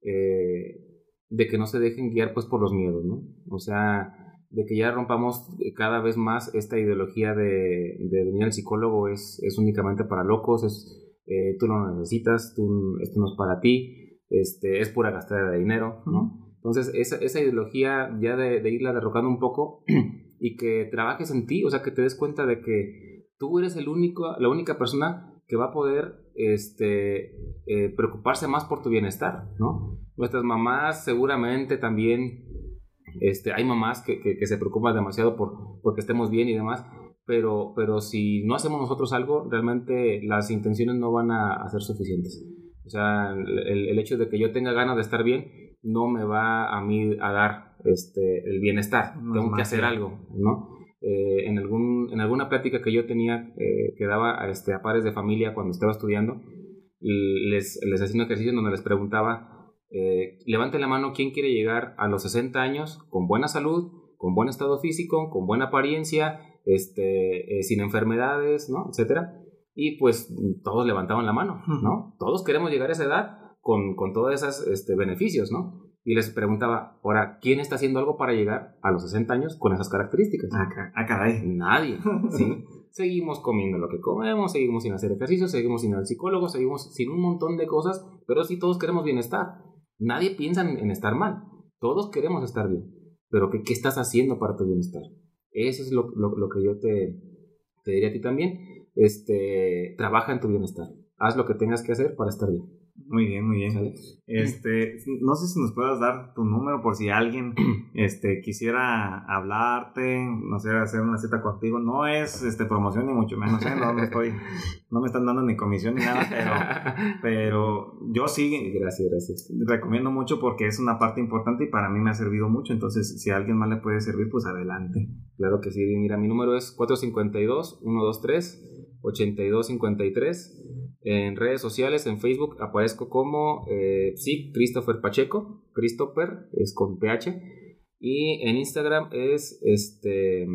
eh, de que no se dejen guiar pues por los miedos, ¿no? O sea, de que ya rompamos cada vez más esta ideología de, de venir al psicólogo es, es únicamente para locos, es, eh, tú no lo necesitas, tú, esto no es para ti, este, es pura gastada de dinero, ¿no? Entonces, esa, esa ideología ya de, de, irla derrocando un poco (clears throat) y que trabajes en ti, o sea, que te des cuenta de que tú eres el único, la única persona que va a poder este, eh, preocuparse más por tu bienestar, ¿no? Nuestras mamás seguramente también, este, hay mamás que, que, se preocupan demasiado por porque estemos bien y demás, pero, pero si no hacemos nosotros algo, realmente las intenciones no van a, a ser suficientes. O sea, el, el, hecho de que yo tenga ganas de estar bien no me va a mí a dar este, el bienestar. Tengo que hacer algo, ¿no? Eh, en, algún, en alguna plática que yo tenía, eh, que daba este, a pares de familia cuando estaba estudiando, les, les hacía un ejercicio donde les preguntaba, eh, levante la mano quién quiere llegar a los 60 años con buena salud, con buen estado físico, con buena apariencia, este, sin enfermedades, ¿no? Etcétera. Y pues todos levantaban la mano, ¿no? Todos queremos llegar a esa edad con, con todos esos este, beneficios, ¿no? Y les preguntaba, ahora, ¿quién está haciendo algo para llegar a los 60 años con esas características? Acá, ah, caray. Nadie, (laughs) ¿sí? seguimos comiendo lo que comemos, seguimos sin hacer ejercicio, seguimos sin ir al psicólogo, seguimos sin un montón de cosas, pero sí todos queremos bienestar. Nadie piensa en, estar mal, todos queremos estar bien, pero ¿qué, ¿qué, estás haciendo para tu bienestar? Eso es lo, lo, lo que yo te, te diría a ti también. Este, trabaja en tu bienestar, haz lo que tengas que hacer para estar bien. Muy bien, muy bien. Este, no sé si nos puedas dar tu número por si alguien (clears throat) este, quisiera hablarte, no sé, hacer una cita contigo. No es este, promoción ni mucho menos, ¿eh? no, no, estoy, no me están dando ni comisión ni nada, pero, (laughs) pero yo sí. Gracias, gracias. Recomiendo mucho porque es una parte importante y para mí me ha servido mucho. Entonces, si a alguien más le puede servir, pues adelante. Claro que sí. Mira, mi número es 452-123-8253. En redes sociales, en Facebook, aparezco como, eh, sí, Christopher Pacheco. Christopher es con PH. Y en Instagram es este.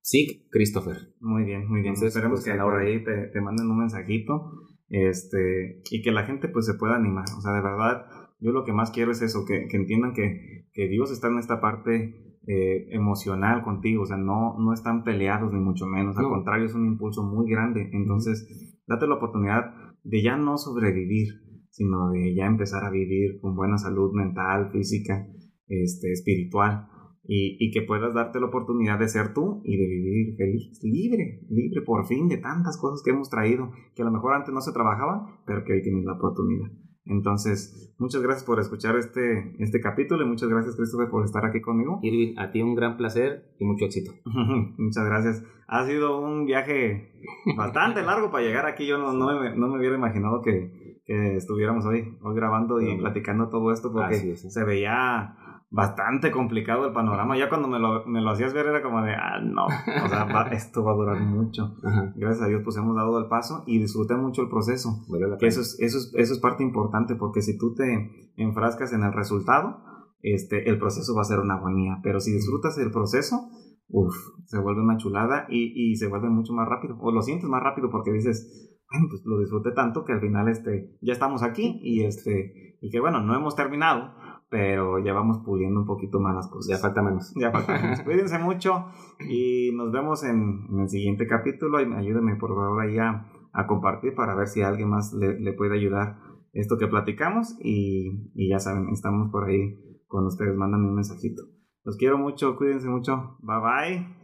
Sí, Christopher. Muy bien, muy bien. Entonces, Esperemos que ahora ahí te, te, manden un mensajito este, y que la gente pues se pueda animar. O sea, de verdad, yo lo que más quiero es eso, que, que entiendan que, que, Dios está en esta parte eh, emocional contigo. O sea, no, no están peleados ni mucho menos. Al contrario, es un impulso muy grande. Entonces date la oportunidad de ya no sobrevivir, sino de ya empezar a vivir con buena salud mental, física, este, espiritual. Y, y, que puedas darte la oportunidad de ser tú y de vivir feliz, libre, libre por fin de tantas cosas que hemos traído, que a lo mejor antes no se trabajaba, pero que hoy tienes la oportunidad. Entonces, muchas gracias por escuchar este, este capítulo y muchas gracias, Christopher, por estar aquí conmigo. Irving, a ti un gran placer y mucho éxito. (laughs) muchas gracias. Ha sido un viaje bastante largo para llegar aquí. Yo no, no, me, no me hubiera imaginado que, que, estuviéramos hoy, hoy grabando y platicando todo esto porque se veía bastante complicado el panorama. Ya cuando me lo, me lo hacías ver era como de, ah, no, o sea, (laughs) esto va a durar mucho. Gracias a Dios pues hemos dado el paso y disfruté mucho el proceso. que eso es, eso, es, eso es parte importante porque si tú te enfrascas en el resultado, este, el proceso va a ser una agonía. Pero si disfrutas el proceso, uff, se vuelve una chulada y, y se vuelve mucho más rápido. O lo sientes más rápido porque dices, bueno, pues lo disfruté tanto que al final este, ya estamos aquí y, este, y que bueno, no hemos terminado pero ya vamos puliendo un poquito más las cosas. Ya falta menos. Ya falta menos. Cuídense mucho y nos vemos en, el siguiente capítulo. Ayúdenme por favor ahí a, a compartir para ver si alguien más le, le puede ayudar esto que platicamos. Y, y, ya saben, estamos por ahí con ustedes. Mándame un mensajito. Los quiero mucho, cuídense mucho. Bye bye.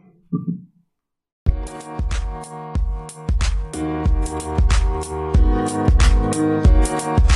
(laughs)